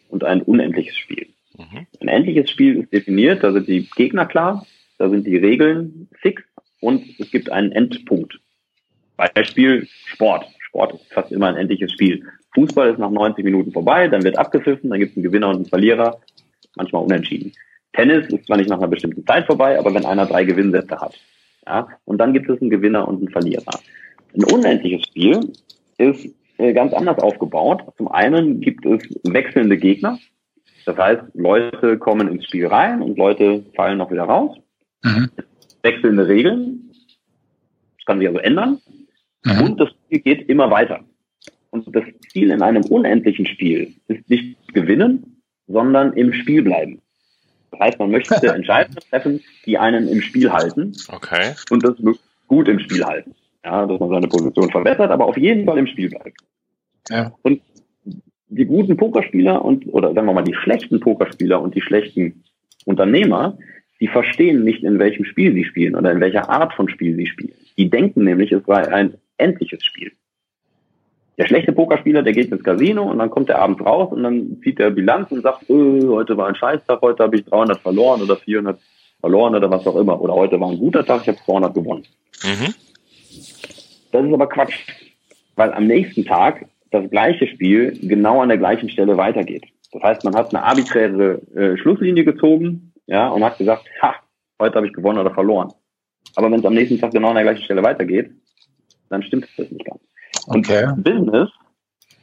A: und ein unendliches Spiel. Mhm. Ein endliches Spiel ist definiert, da sind die Gegner klar, da sind die Regeln fix und es gibt einen Endpunkt. Beispiel Sport. Sport ist fast immer ein endliches Spiel. Fußball ist nach 90 Minuten vorbei, dann wird abgepfiffen, dann gibt es einen Gewinner und einen Verlierer, manchmal unentschieden. Tennis ist zwar nicht nach einer bestimmten Zeit vorbei, aber wenn einer drei Gewinnsätze hat. Ja, und dann gibt es einen Gewinner und einen Verlierer. Ein unendliches Spiel ist äh, ganz anders aufgebaut. Zum einen gibt es wechselnde Gegner. Das heißt, Leute kommen ins Spiel rein und Leute fallen noch wieder raus. Mhm. Wechselnde Regeln. Das kann sich also ändern. Mhm. Und das Spiel geht immer weiter. Und das Ziel in einem unendlichen Spiel ist nicht gewinnen, sondern im Spiel bleiben. Das heißt, man möchte Entscheidungen treffen, die einen im Spiel halten.
B: Okay.
A: Und das gut im Spiel halten. Ja, dass man seine Position verbessert, aber auf jeden Fall im Spiel bleibt. Ja. Und die guten Pokerspieler und, oder sagen wir mal, die schlechten Pokerspieler und die schlechten Unternehmer, die verstehen nicht, in welchem Spiel sie spielen oder in welcher Art von Spiel sie spielen. Die denken nämlich, es sei ein endliches Spiel. Der schlechte Pokerspieler, der geht ins Casino und dann kommt er abends raus und dann zieht er Bilanz und sagt, öh, heute war ein Scheißtag, heute habe ich 300 verloren oder 400 verloren oder was auch immer. Oder heute war ein guter Tag, ich habe 200 gewonnen. Mhm. Das ist aber Quatsch, weil am nächsten Tag das gleiche Spiel genau an der gleichen Stelle weitergeht. Das heißt, man hat eine arbiträre äh, Schlusslinie gezogen, ja, und hat gesagt, ha, heute habe ich gewonnen oder verloren. Aber wenn es am nächsten Tag genau an der gleichen Stelle weitergeht, dann stimmt das nicht ganz. Okay. Und Business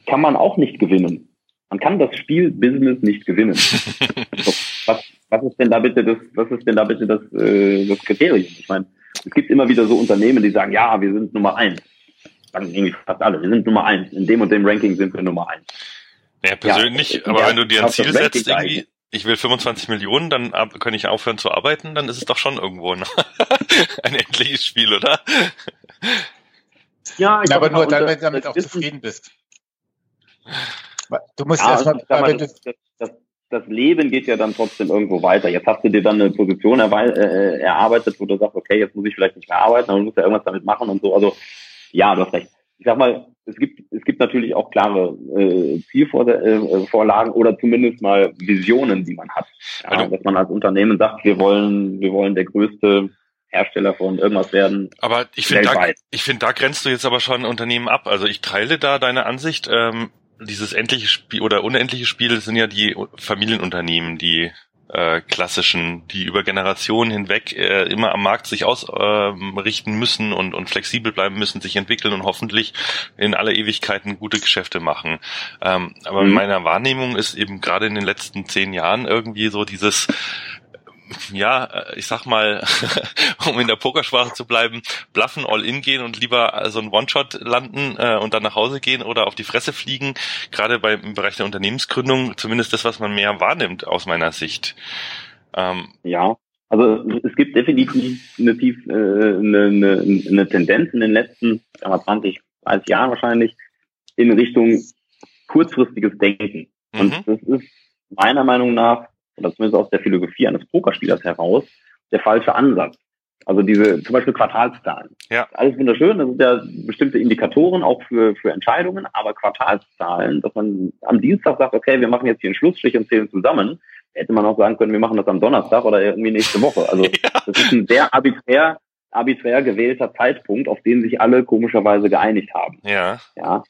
A: kann man auch nicht gewinnen. Man kann das Spiel Business nicht gewinnen. was, was ist denn da bitte das, was ist denn da bitte das, äh, das Kriterium? Ich meine, es gibt immer wieder so Unternehmen, die sagen, ja, wir sind Nummer eins sagen irgendwie fast alle, wir sind Nummer eins. In dem und dem Ranking sind wir Nummer eins.
B: Ja, persönlich, ja, aber wenn du dir ein Ziel setzt, irgendwie, ich will 25 Millionen, dann kann ich aufhören zu arbeiten, dann ist es doch schon irgendwo ein, ein endliches Spiel, oder?
C: Ja, ich ja, aber nur dann, wenn du damit auch zufrieden bist.
A: Du musst ja, erstmal, mal, das, das, das, Leben geht ja dann trotzdem irgendwo weiter. Jetzt hast du dir dann eine Position äh, erarbeitet, wo du sagst, okay, jetzt muss ich vielleicht nicht mehr arbeiten, aber du musst ja irgendwas damit machen und so. Also ja, du hast recht. Ich sag mal, es gibt, es gibt natürlich auch klare äh, Zielvorlagen äh, oder zumindest mal Visionen, die man hat. Ja, also, dass man als Unternehmen sagt, wir wollen, wir wollen der größte Hersteller von irgendwas werden.
B: Aber ich finde, da, ich finde, da grenzt du jetzt aber schon Unternehmen ab. Also ich teile da deine Ansicht. Ähm, dieses endliche Spiel oder unendliche Spiel sind ja die Familienunternehmen, die äh, klassischen, die über Generationen hinweg äh, immer am Markt sich ausrichten äh, müssen und, und flexibel bleiben müssen, sich entwickeln und hoffentlich in aller Ewigkeiten gute Geschäfte machen. Ähm, aber mhm. in meiner Wahrnehmung ist eben gerade in den letzten zehn Jahren irgendwie so dieses ja, äh, ich sag mal, um in der Pokersprache zu bleiben, bluffen, all in gehen und lieber so ein One-Shot landen äh, und dann nach Hause gehen oder auf die Fresse fliegen, gerade beim Bereich der Unternehmensgründung, zumindest das, was man mehr wahrnimmt aus meiner Sicht.
A: Ähm, ja, also es gibt definitiv eine, äh, eine, eine, eine Tendenz in den letzten wir, 20, 30 Jahren wahrscheinlich in Richtung kurzfristiges Denken. Und mhm. das ist meiner Meinung nach oder zumindest aus der Philosophie eines Pokerspielers heraus, der falsche Ansatz. Also diese zum Beispiel Quartalszahlen. Ja. Alles wunderschön, das sind ja bestimmte Indikatoren auch für, für Entscheidungen, aber Quartalszahlen, dass man am Dienstag sagt, okay, wir machen jetzt hier einen Schlussstrich und zählen zusammen, hätte man auch sagen können, wir machen das am Donnerstag oder irgendwie nächste Woche. Also ja. das ist ein sehr arbiträr, arbiträr gewählter Zeitpunkt, auf den sich alle komischerweise geeinigt haben.
B: Ja.
A: Ja.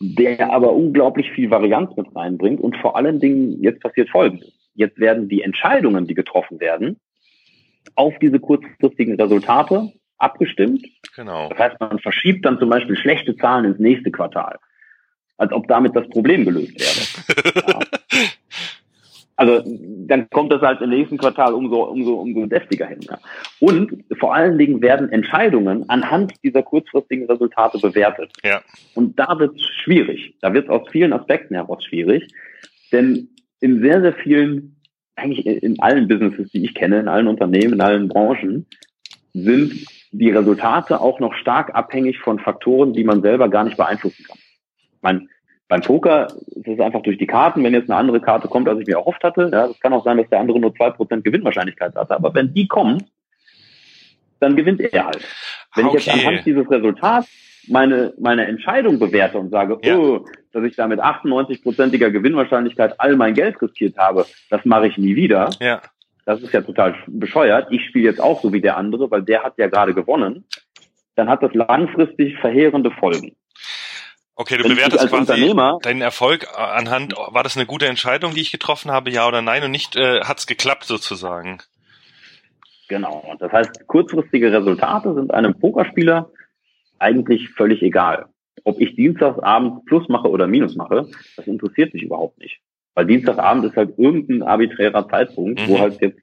A: Der aber unglaublich viel Varianz mit reinbringt und vor allen Dingen jetzt passiert Folgendes. Jetzt werden die Entscheidungen, die getroffen werden, auf diese kurzfristigen Resultate abgestimmt.
B: Genau.
A: Das heißt, man verschiebt dann zum Beispiel schlechte Zahlen ins nächste Quartal, als ob damit das Problem gelöst wäre. ja. Also dann kommt das halt im nächsten Quartal umso, umso, umso deftiger hin. Ja. Und vor allen Dingen werden Entscheidungen anhand dieser kurzfristigen Resultate bewertet.
B: Ja.
A: Und da wird es schwierig. Da wird es aus vielen Aspekten heraus schwierig. Denn in sehr, sehr vielen, eigentlich in allen Businesses, die ich kenne, in allen Unternehmen, in allen Branchen, sind die Resultate auch noch stark abhängig von Faktoren, die man selber gar nicht beeinflussen kann. Man, beim Poker ist es einfach durch die Karten, wenn jetzt eine andere Karte kommt, als ich mir erhofft hatte, ja, das kann auch sein, dass der andere nur zwei Prozent Gewinnwahrscheinlichkeit hatte, aber wenn die kommt, dann gewinnt er halt. Wenn okay. ich jetzt anhand dieses Resultats meine, meine Entscheidung bewerte und sage, ja. oh, dass ich da mit 98-prozentiger Gewinnwahrscheinlichkeit all mein Geld riskiert habe, das mache ich nie wieder.
B: Ja.
A: Das ist ja total bescheuert. Ich spiele jetzt auch so wie der andere, weil der hat ja gerade gewonnen. Dann hat das langfristig verheerende Folgen.
B: Okay, du Wenn bewertest quasi deinen Erfolg anhand, war das eine gute Entscheidung, die ich getroffen habe, ja oder nein, und nicht äh, hat es geklappt sozusagen.
A: Genau. Das heißt, kurzfristige Resultate sind einem Pokerspieler eigentlich völlig egal. Ob ich Dienstagsabend Plus mache oder Minus mache, das interessiert mich überhaupt nicht. Weil Dienstagabend ist halt irgendein arbiträrer Zeitpunkt, mhm. wo halt jetzt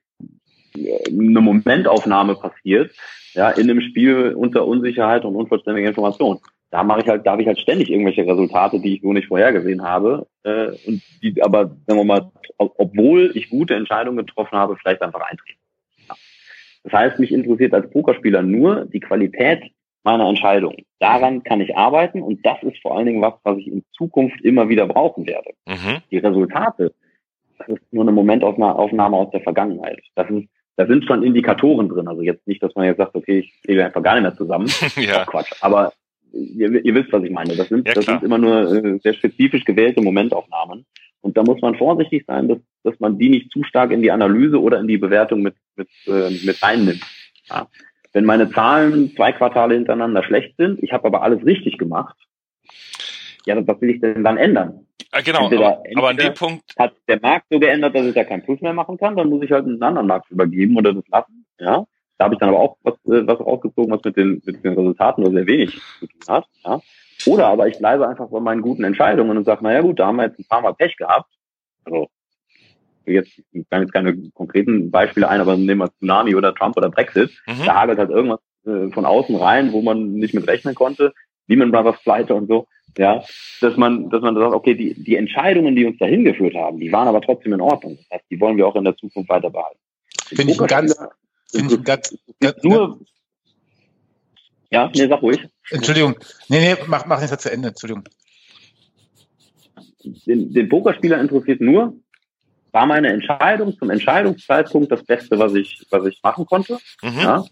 A: äh, eine Momentaufnahme passiert, ja, in einem Spiel unter Unsicherheit und unvollständiger Information. Da mache ich halt, da habe ich halt ständig irgendwelche Resultate, die ich so nicht vorhergesehen habe, äh, und die aber, sagen wir mal, obwohl ich gute Entscheidungen getroffen habe, vielleicht einfach eintreten. Ja. Das heißt, mich interessiert als Pokerspieler nur die Qualität meiner Entscheidung. Daran kann ich arbeiten und das ist vor allen Dingen was, was ich in Zukunft immer wieder brauchen werde. Mhm. Die Resultate, das ist nur eine Momentaufnahme aus der Vergangenheit. Das ist, da sind schon Indikatoren drin. Also jetzt nicht, dass man jetzt sagt, okay, ich zähle einfach gar nicht mehr zusammen. ja. Quatsch. Aber ihr, ihr, wisst, was ich meine. Das sind, ja, das sind immer nur äh, sehr spezifisch gewählte Momentaufnahmen. Und da muss man vorsichtig sein, dass, dass man die nicht zu stark in die Analyse oder in die Bewertung mit, mit, äh, mit reinnimmt. Ja. Wenn meine Zahlen zwei Quartale hintereinander schlecht sind, ich habe aber alles richtig gemacht, ja, was will ich denn dann ändern?
B: Ah, genau, entweder, aber, aber an dem Punkt
A: hat der Markt so geändert, dass ich da keinen Plus mehr machen kann, dann muss ich halt einen anderen Markt übergeben oder das lassen. Ja, da habe ich dann aber auch was, äh, was rausgezogen, was mit den, mit den Resultaten nur sehr wenig zu tun hat. Ja. Oder aber ich bleibe einfach bei meinen guten Entscheidungen und sage, naja gut, da haben wir jetzt ein paar Mal Pech gehabt. Also jetzt, ich kann jetzt keine konkreten Beispiele ein, aber nehmen wir Tsunami oder Trump oder Brexit. Mhm. Da hagelt halt irgendwas äh, von außen rein, wo man nicht mit rechnen konnte. Lehman Brothers pleite und so ja, dass man, dass man sagt, okay, die, die Entscheidungen, die uns dahin geführt haben, die waren aber trotzdem in Ordnung. Das heißt, die wollen wir auch in der Zukunft weiter behalten.
C: Finde ich ganz, finde ich ganz, ganz,
A: nur, ja, nee, sag ruhig.
C: Entschuldigung. Nee, nee, mach, mach nicht zu Ende, Entschuldigung.
A: Den, den Pokerspieler interessiert nur, war meine Entscheidung zum Entscheidungszeitpunkt das Beste, was ich, was ich machen konnte. Mhm. Ja.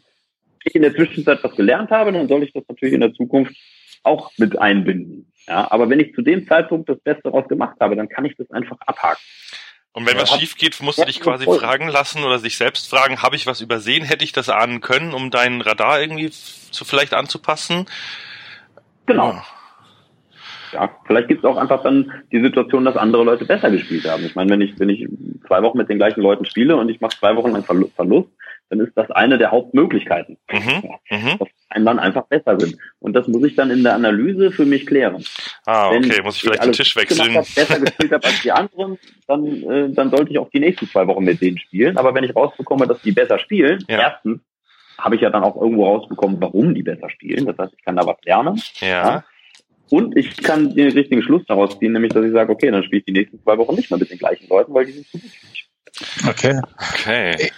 A: Ich in der Zwischenzeit was gelernt habe, dann soll ich das natürlich in der Zukunft auch mit einbinden. Ja, aber wenn ich zu dem Zeitpunkt das Beste daraus gemacht habe, dann kann ich das einfach abhaken.
B: Und wenn ja, was schief geht, musst du dich quasi voll. fragen lassen oder sich selbst fragen, habe ich was übersehen, hätte ich das ahnen können, um deinen Radar irgendwie zu vielleicht anzupassen?
A: Genau. Ja. Ja vielleicht gibt es auch einfach dann die Situation, dass andere Leute besser gespielt haben. Ich meine, wenn ich, wenn ich zwei Wochen mit den gleichen Leuten spiele und ich mache zwei Wochen lang Verlust, dann ist das eine der Hauptmöglichkeiten, mhm, mhm. dass einem dann einfach besser sind. Und das muss ich dann in der Analyse für mich klären.
B: Ah, okay, Wenn muss ich vielleicht den Tisch wechseln.
A: Hab, besser gespielt habe als die anderen, dann, äh, dann sollte ich auch die nächsten zwei Wochen mit denen spielen. Aber wenn ich rausbekomme, dass die besser spielen, ja. erstens habe ich ja dann auch irgendwo rausbekommen, warum die besser spielen. Das heißt, ich kann da was lernen.
B: ja. ja.
A: Und ich kann den richtigen Schluss daraus ziehen, nämlich dass ich sage, okay, dann spiele ich die nächsten zwei Wochen nicht mehr mit den gleichen Leuten, weil die sind zu gut für mich.
C: Okay.
B: Okay.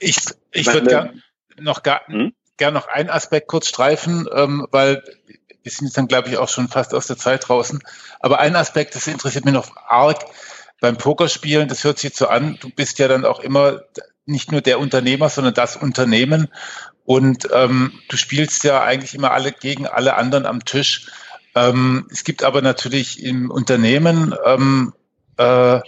C: Ich, ich würde gern noch gar, hm? gern noch einen Aspekt kurz streifen, ähm, weil wir sind jetzt dann, glaube ich, auch schon fast aus der Zeit draußen. Aber ein Aspekt, das interessiert mich noch arg beim Pokerspielen, das hört sich so an, du bist ja dann auch immer nicht nur der Unternehmer, sondern das Unternehmen. Und ähm, du spielst ja eigentlich immer alle gegen alle anderen am Tisch. Ähm, es gibt aber natürlich im Unternehmen ähm, äh,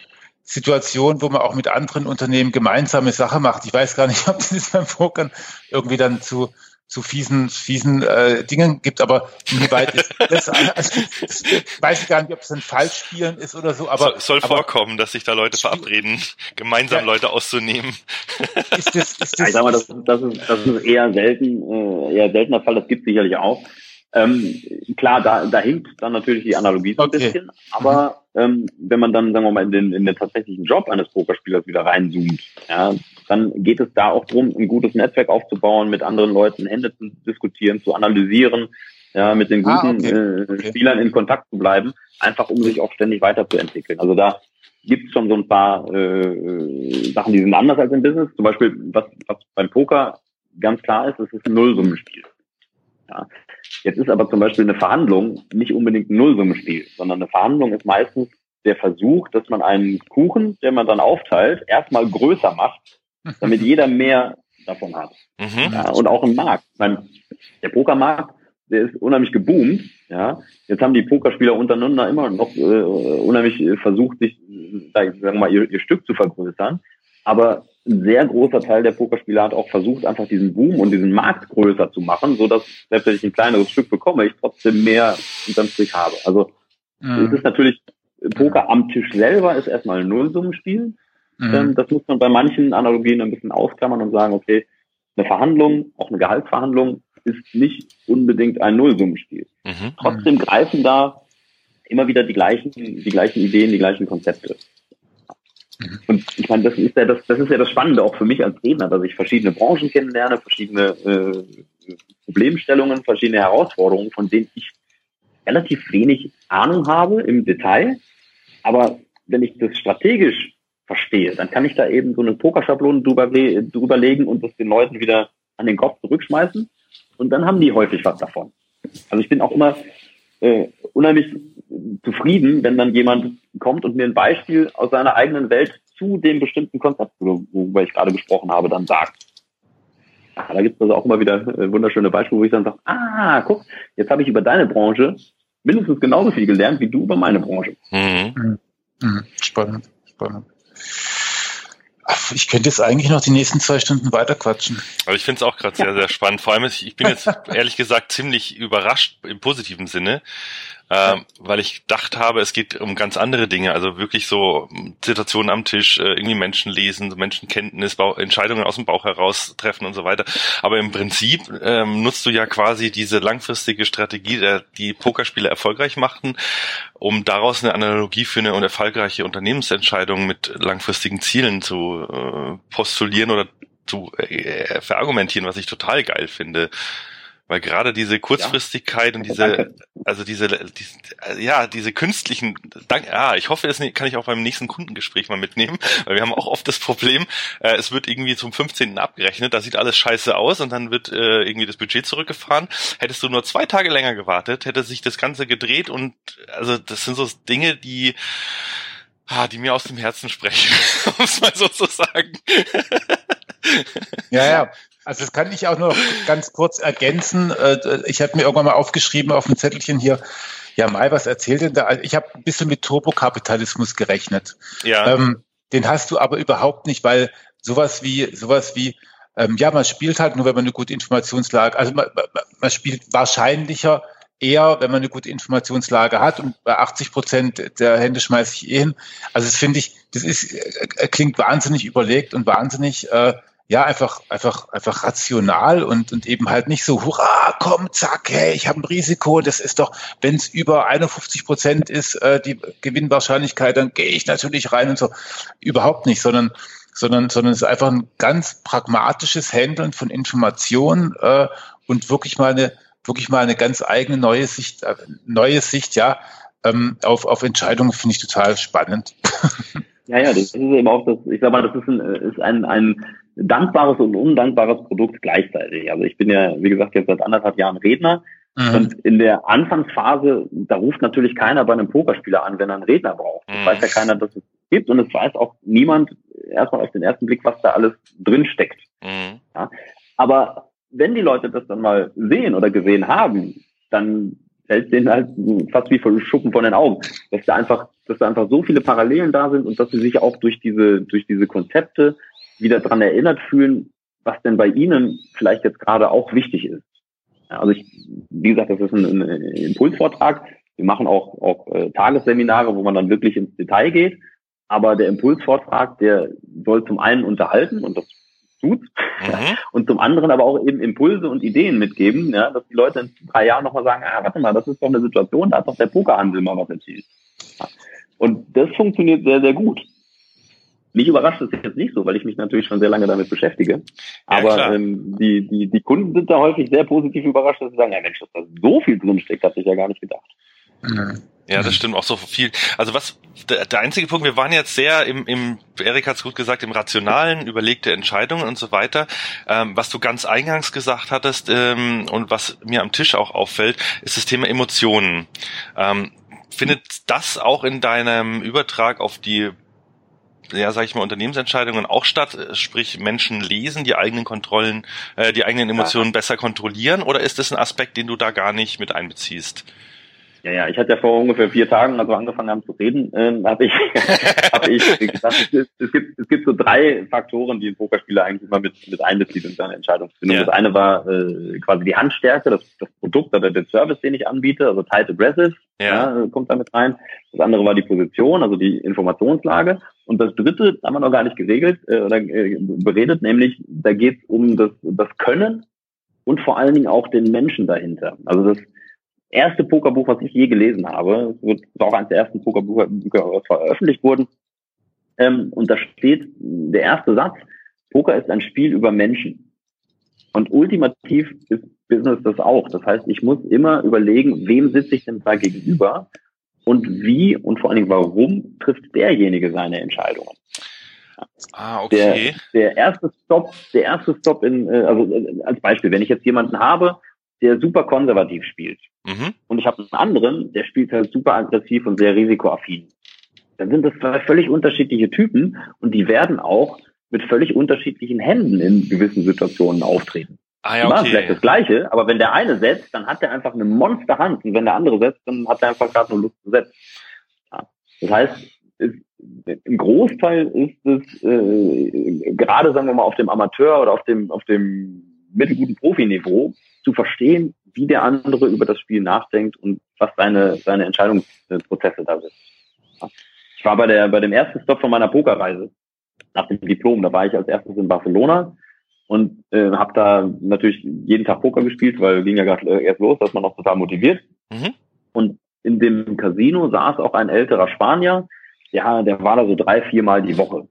C: Situation, wo man auch mit anderen Unternehmen gemeinsame Sache macht. Ich weiß gar nicht, ob das beim Pokern irgendwie dann zu, zu fiesen, fiesen äh, Dingen gibt, aber inwieweit ist das, also, das weiß ich gar nicht, ob es ein Falschspielen ist oder so, aber.
B: Es soll
C: aber,
B: vorkommen, dass sich da Leute verabreden, gemeinsam ja, Leute auszunehmen.
A: Ist das, ist das, ich sag mal, das, das, ist, das ist eher selten, äh, eher seltener Fall, das gibt sicherlich auch. Ähm, klar, da, da hinkt dann natürlich die Analogie so ein okay. bisschen, aber ähm, wenn man dann, sagen wir mal, in den, in den tatsächlichen Job eines Pokerspielers wieder reinzoomt, ja, dann geht es da auch darum, ein gutes Netzwerk aufzubauen, mit anderen Leuten Hände zu diskutieren, zu analysieren, ja, mit den ah, guten ah, okay. Äh, Spielern in Kontakt zu bleiben, einfach um sich auch ständig weiterzuentwickeln. Also da gibt es schon so ein paar äh, Sachen, die sind anders als im Business. Zum Beispiel, was, was beim Poker ganz klar ist, es ist ein Nullsummenspiel. Ja. Jetzt ist aber zum Beispiel eine Verhandlung nicht unbedingt ein Nullsummenspiel, sondern eine Verhandlung ist meistens der Versuch, dass man einen Kuchen, den man dann aufteilt, erstmal größer macht, damit jeder mehr davon hat. Mhm. Ja, und auch im Markt. Ich meine, der Pokermarkt, der ist unheimlich geboomt. Ja, jetzt haben die Pokerspieler untereinander immer noch äh, unheimlich versucht, sich, sagen wir mal, ihr, ihr Stück zu vergrößern. Aber ein sehr großer Teil der Pokerspieler hat auch versucht, einfach diesen Boom und diesen Markt größer zu machen, so dass selbst wenn ich ein kleineres Stück bekomme, ich trotzdem mehr unterm Strich habe. Also mhm. es ist natürlich Poker am Tisch selber ist erstmal ein Nullsummenspiel. Mhm. Ähm, das muss man bei manchen Analogien ein bisschen ausklammern und sagen, okay, eine Verhandlung, auch eine Gehaltsverhandlung, ist nicht unbedingt ein Nullsummenspiel. Mhm. Trotzdem greifen da immer wieder die gleichen, die gleichen Ideen, die gleichen Konzepte. Mhm. Und ich meine, das ist ja das, das ist ja das Spannende auch für mich als Redner, dass ich verschiedene Branchen kennenlerne, verschiedene äh, Problemstellungen, verschiedene Herausforderungen, von denen ich relativ wenig Ahnung habe im Detail. Aber wenn ich das strategisch verstehe, dann kann ich da eben so eine Pokerschablone drüber, legen und das den Leuten wieder an den Kopf zurückschmeißen. Und dann haben die häufig was davon. Also ich bin auch immer äh, unheimlich zufrieden, wenn dann jemand kommt und mir ein Beispiel aus seiner eigenen Welt zu dem bestimmten Konzept, worüber ich gerade gesprochen habe, dann sagt. Ja, da gibt es also auch immer wieder äh, wunderschöne Beispiele, wo ich dann sage, ah, guck, jetzt habe ich über deine Branche mindestens genauso viel gelernt wie du über meine Branche. Mhm.
C: Mhm. mhm. Spannend, spannend. Ich könnte jetzt eigentlich noch die nächsten zwei Stunden weiterquatschen.
B: Aber ich finde es auch gerade sehr, sehr spannend. Vor allem, ich bin jetzt ehrlich gesagt ziemlich überrascht im positiven Sinne, ähm, weil ich gedacht habe, es geht um ganz andere Dinge, also wirklich so Situationen am Tisch, äh, irgendwie Menschen lesen, Menschenkenntnis, Bau Entscheidungen aus dem Bauch heraus treffen und so weiter. Aber im Prinzip ähm, nutzt du ja quasi diese langfristige Strategie, der die Pokerspiele erfolgreich machten, um daraus eine Analogie für eine erfolgreiche Unternehmensentscheidung mit langfristigen Zielen zu äh, postulieren oder zu äh, verargumentieren, was ich total geil finde. Weil gerade diese Kurzfristigkeit ja. und diese, Danke. also diese, diese, ja, diese künstlichen, dank, ja, ich hoffe, das kann ich auch beim nächsten Kundengespräch mal mitnehmen, weil wir haben auch oft das Problem, äh, es wird irgendwie zum 15. abgerechnet, da sieht alles scheiße aus und dann wird äh, irgendwie das Budget zurückgefahren. Hättest du nur zwei Tage länger gewartet, hätte sich das Ganze gedreht und also das sind so Dinge, die, ah, die mir aus dem Herzen sprechen, um es mal so zu sagen.
C: Ja, ja. Also das kann ich auch nur ganz kurz ergänzen. Äh, ich habe mir irgendwann mal aufgeschrieben auf dem Zettelchen hier, ja, Mai, was erzählt denn da? Also ich habe ein bisschen mit Turbokapitalismus gerechnet. Ja. Ähm, den hast du aber überhaupt nicht, weil sowas wie, sowas wie, ähm, ja, man spielt halt nur, wenn man eine gute Informationslage, also man, man spielt wahrscheinlicher eher, wenn man eine gute Informationslage hat und bei 80 Prozent der Hände schmeiße ich eh hin. Also das finde ich, das ist, äh, klingt wahnsinnig überlegt und wahnsinnig äh, ja, einfach, einfach, einfach rational und, und eben halt nicht so, hurra, komm, zack, hey, ich habe ein Risiko, das ist doch, wenn es über 51 Prozent ist, äh, die Gewinnwahrscheinlichkeit, dann gehe ich natürlich rein und so. Überhaupt nicht, sondern, sondern, sondern es ist einfach ein ganz pragmatisches Handeln von Informationen äh, und wirklich mal eine, wirklich mal eine ganz eigene neue Sicht, äh, neue Sicht, ja, ähm, auf, auf Entscheidungen finde ich total spannend.
A: Ja, ja, das ist eben auch das, ich sag mal, das ist ein, ist ein, ein dankbares und undankbares Produkt gleichzeitig. Also ich bin ja, wie gesagt, jetzt seit anderthalb Jahren Redner. Mhm. Und in der Anfangsphase, da ruft natürlich keiner bei einem Pokerspieler an, wenn er einen Redner braucht. Das mhm. weiß ja keiner, dass es gibt und es weiß auch niemand erstmal auf den ersten Blick, was da alles drin steckt. Mhm. Ja? Aber wenn die Leute das dann mal sehen oder gesehen haben, dann fällt denen halt fast wie von Schuppen von den Augen, dass da einfach, dass da einfach so viele Parallelen da sind und dass sie sich auch durch diese, durch diese Konzepte wieder dran erinnert fühlen, was denn bei ihnen vielleicht jetzt gerade auch wichtig ist. Also ich, wie gesagt, das ist ein, ein Impulsvortrag. Wir machen auch, auch äh, Tagesseminare, wo man dann wirklich ins Detail geht. Aber der Impulsvortrag, der soll zum einen unterhalten und das tut mhm. und zum anderen aber auch eben Impulse und Ideen mitgeben, ja, dass die Leute in drei Jahren nochmal sagen, ah, warte mal, das ist doch eine Situation, da hat doch der Pokerhandel mal was erzählt. Und das funktioniert sehr, sehr gut. Mich überrascht es jetzt nicht so, weil ich mich natürlich schon sehr lange damit beschäftige. Aber ja, ähm, die, die, die Kunden sind da häufig sehr positiv überrascht, dass sie sagen, ja Mensch, dass da so viel drinsteckt, hatte ich ja gar nicht gedacht.
B: Ja, das stimmt auch so viel. Also was der, der einzige Punkt, wir waren jetzt sehr im, im Erik hat es gut gesagt, im rationalen, überlegte Entscheidungen und so weiter. Ähm, was du ganz eingangs gesagt hattest ähm, und was mir am Tisch auch auffällt, ist das Thema Emotionen. Ähm, findet das auch in deinem Übertrag auf die ja, sag ich mal, Unternehmensentscheidungen auch statt? Sprich, Menschen lesen die eigenen Kontrollen, äh, die eigenen Emotionen ja. besser kontrollieren oder ist das ein Aspekt, den du da gar nicht mit einbeziehst?
A: Ja, ja, ich hatte ja vor ungefähr vier Tagen, also angefangen haben zu reden, äh, habe ich, hab ich gesagt, es, es, gibt, es gibt so drei Faktoren, die ein Pokerspieler eigentlich immer mit, mit einbezieht in seine Entscheidungsfindung. Ja. Das eine war äh, quasi die Handstärke, das, das Produkt oder der Service, den ich anbiete, also tight aggressive, ja. ja. kommt damit rein. Das andere war die Position, also die Informationslage. Und das dritte haben wir noch gar nicht geregelt äh, oder äh, beredet, nämlich da geht es um das, das Können und vor allen Dingen auch den Menschen dahinter. Also das erste Pokerbuch, was ich je gelesen habe. Es wird auch eines der ersten Pokerbücher, was veröffentlicht wurden. ähm, und da steht der erste Satz, Poker ist ein Spiel über Menschen. Und ultimativ ist Business das auch. Das heißt, ich muss immer überlegen, wem sitze ich denn da gegenüber und wie und vor allen Dingen warum trifft derjenige seine Entscheidungen.
B: Ah, okay.
A: Der, der erste Stop, der erste Stop in, äh, also äh, als Beispiel, wenn ich jetzt jemanden habe, der super konservativ spielt mhm. und ich habe einen anderen, der spielt halt super aggressiv und sehr risikoaffin, dann sind das zwei völlig unterschiedliche Typen und die werden auch mit völlig unterschiedlichen Händen in gewissen Situationen auftreten. Ah, ja, okay. Vielleicht das Gleiche, aber wenn der eine setzt, dann hat er einfach eine Monsterhand und wenn der andere setzt, dann hat er einfach gerade nur Lust zu setzen. Ja. Das heißt, ist, im Großteil ist es äh, gerade, sagen wir mal, auf dem Amateur oder auf dem auf dem mittelguten Profiniveau zu verstehen, wie der andere über das Spiel nachdenkt und was seine seine Entscheidungsprozesse da sind. Ja. Ich war bei der bei dem ersten Stop von meiner Pokerreise nach dem Diplom. Da war ich als erstes in Barcelona und äh, habe da natürlich jeden Tag Poker gespielt, weil ging ja gerade äh, erst los, dass man noch total motiviert. Mhm. Und in dem Casino saß auch ein älterer Spanier, ja, der war da so drei, viermal die Woche.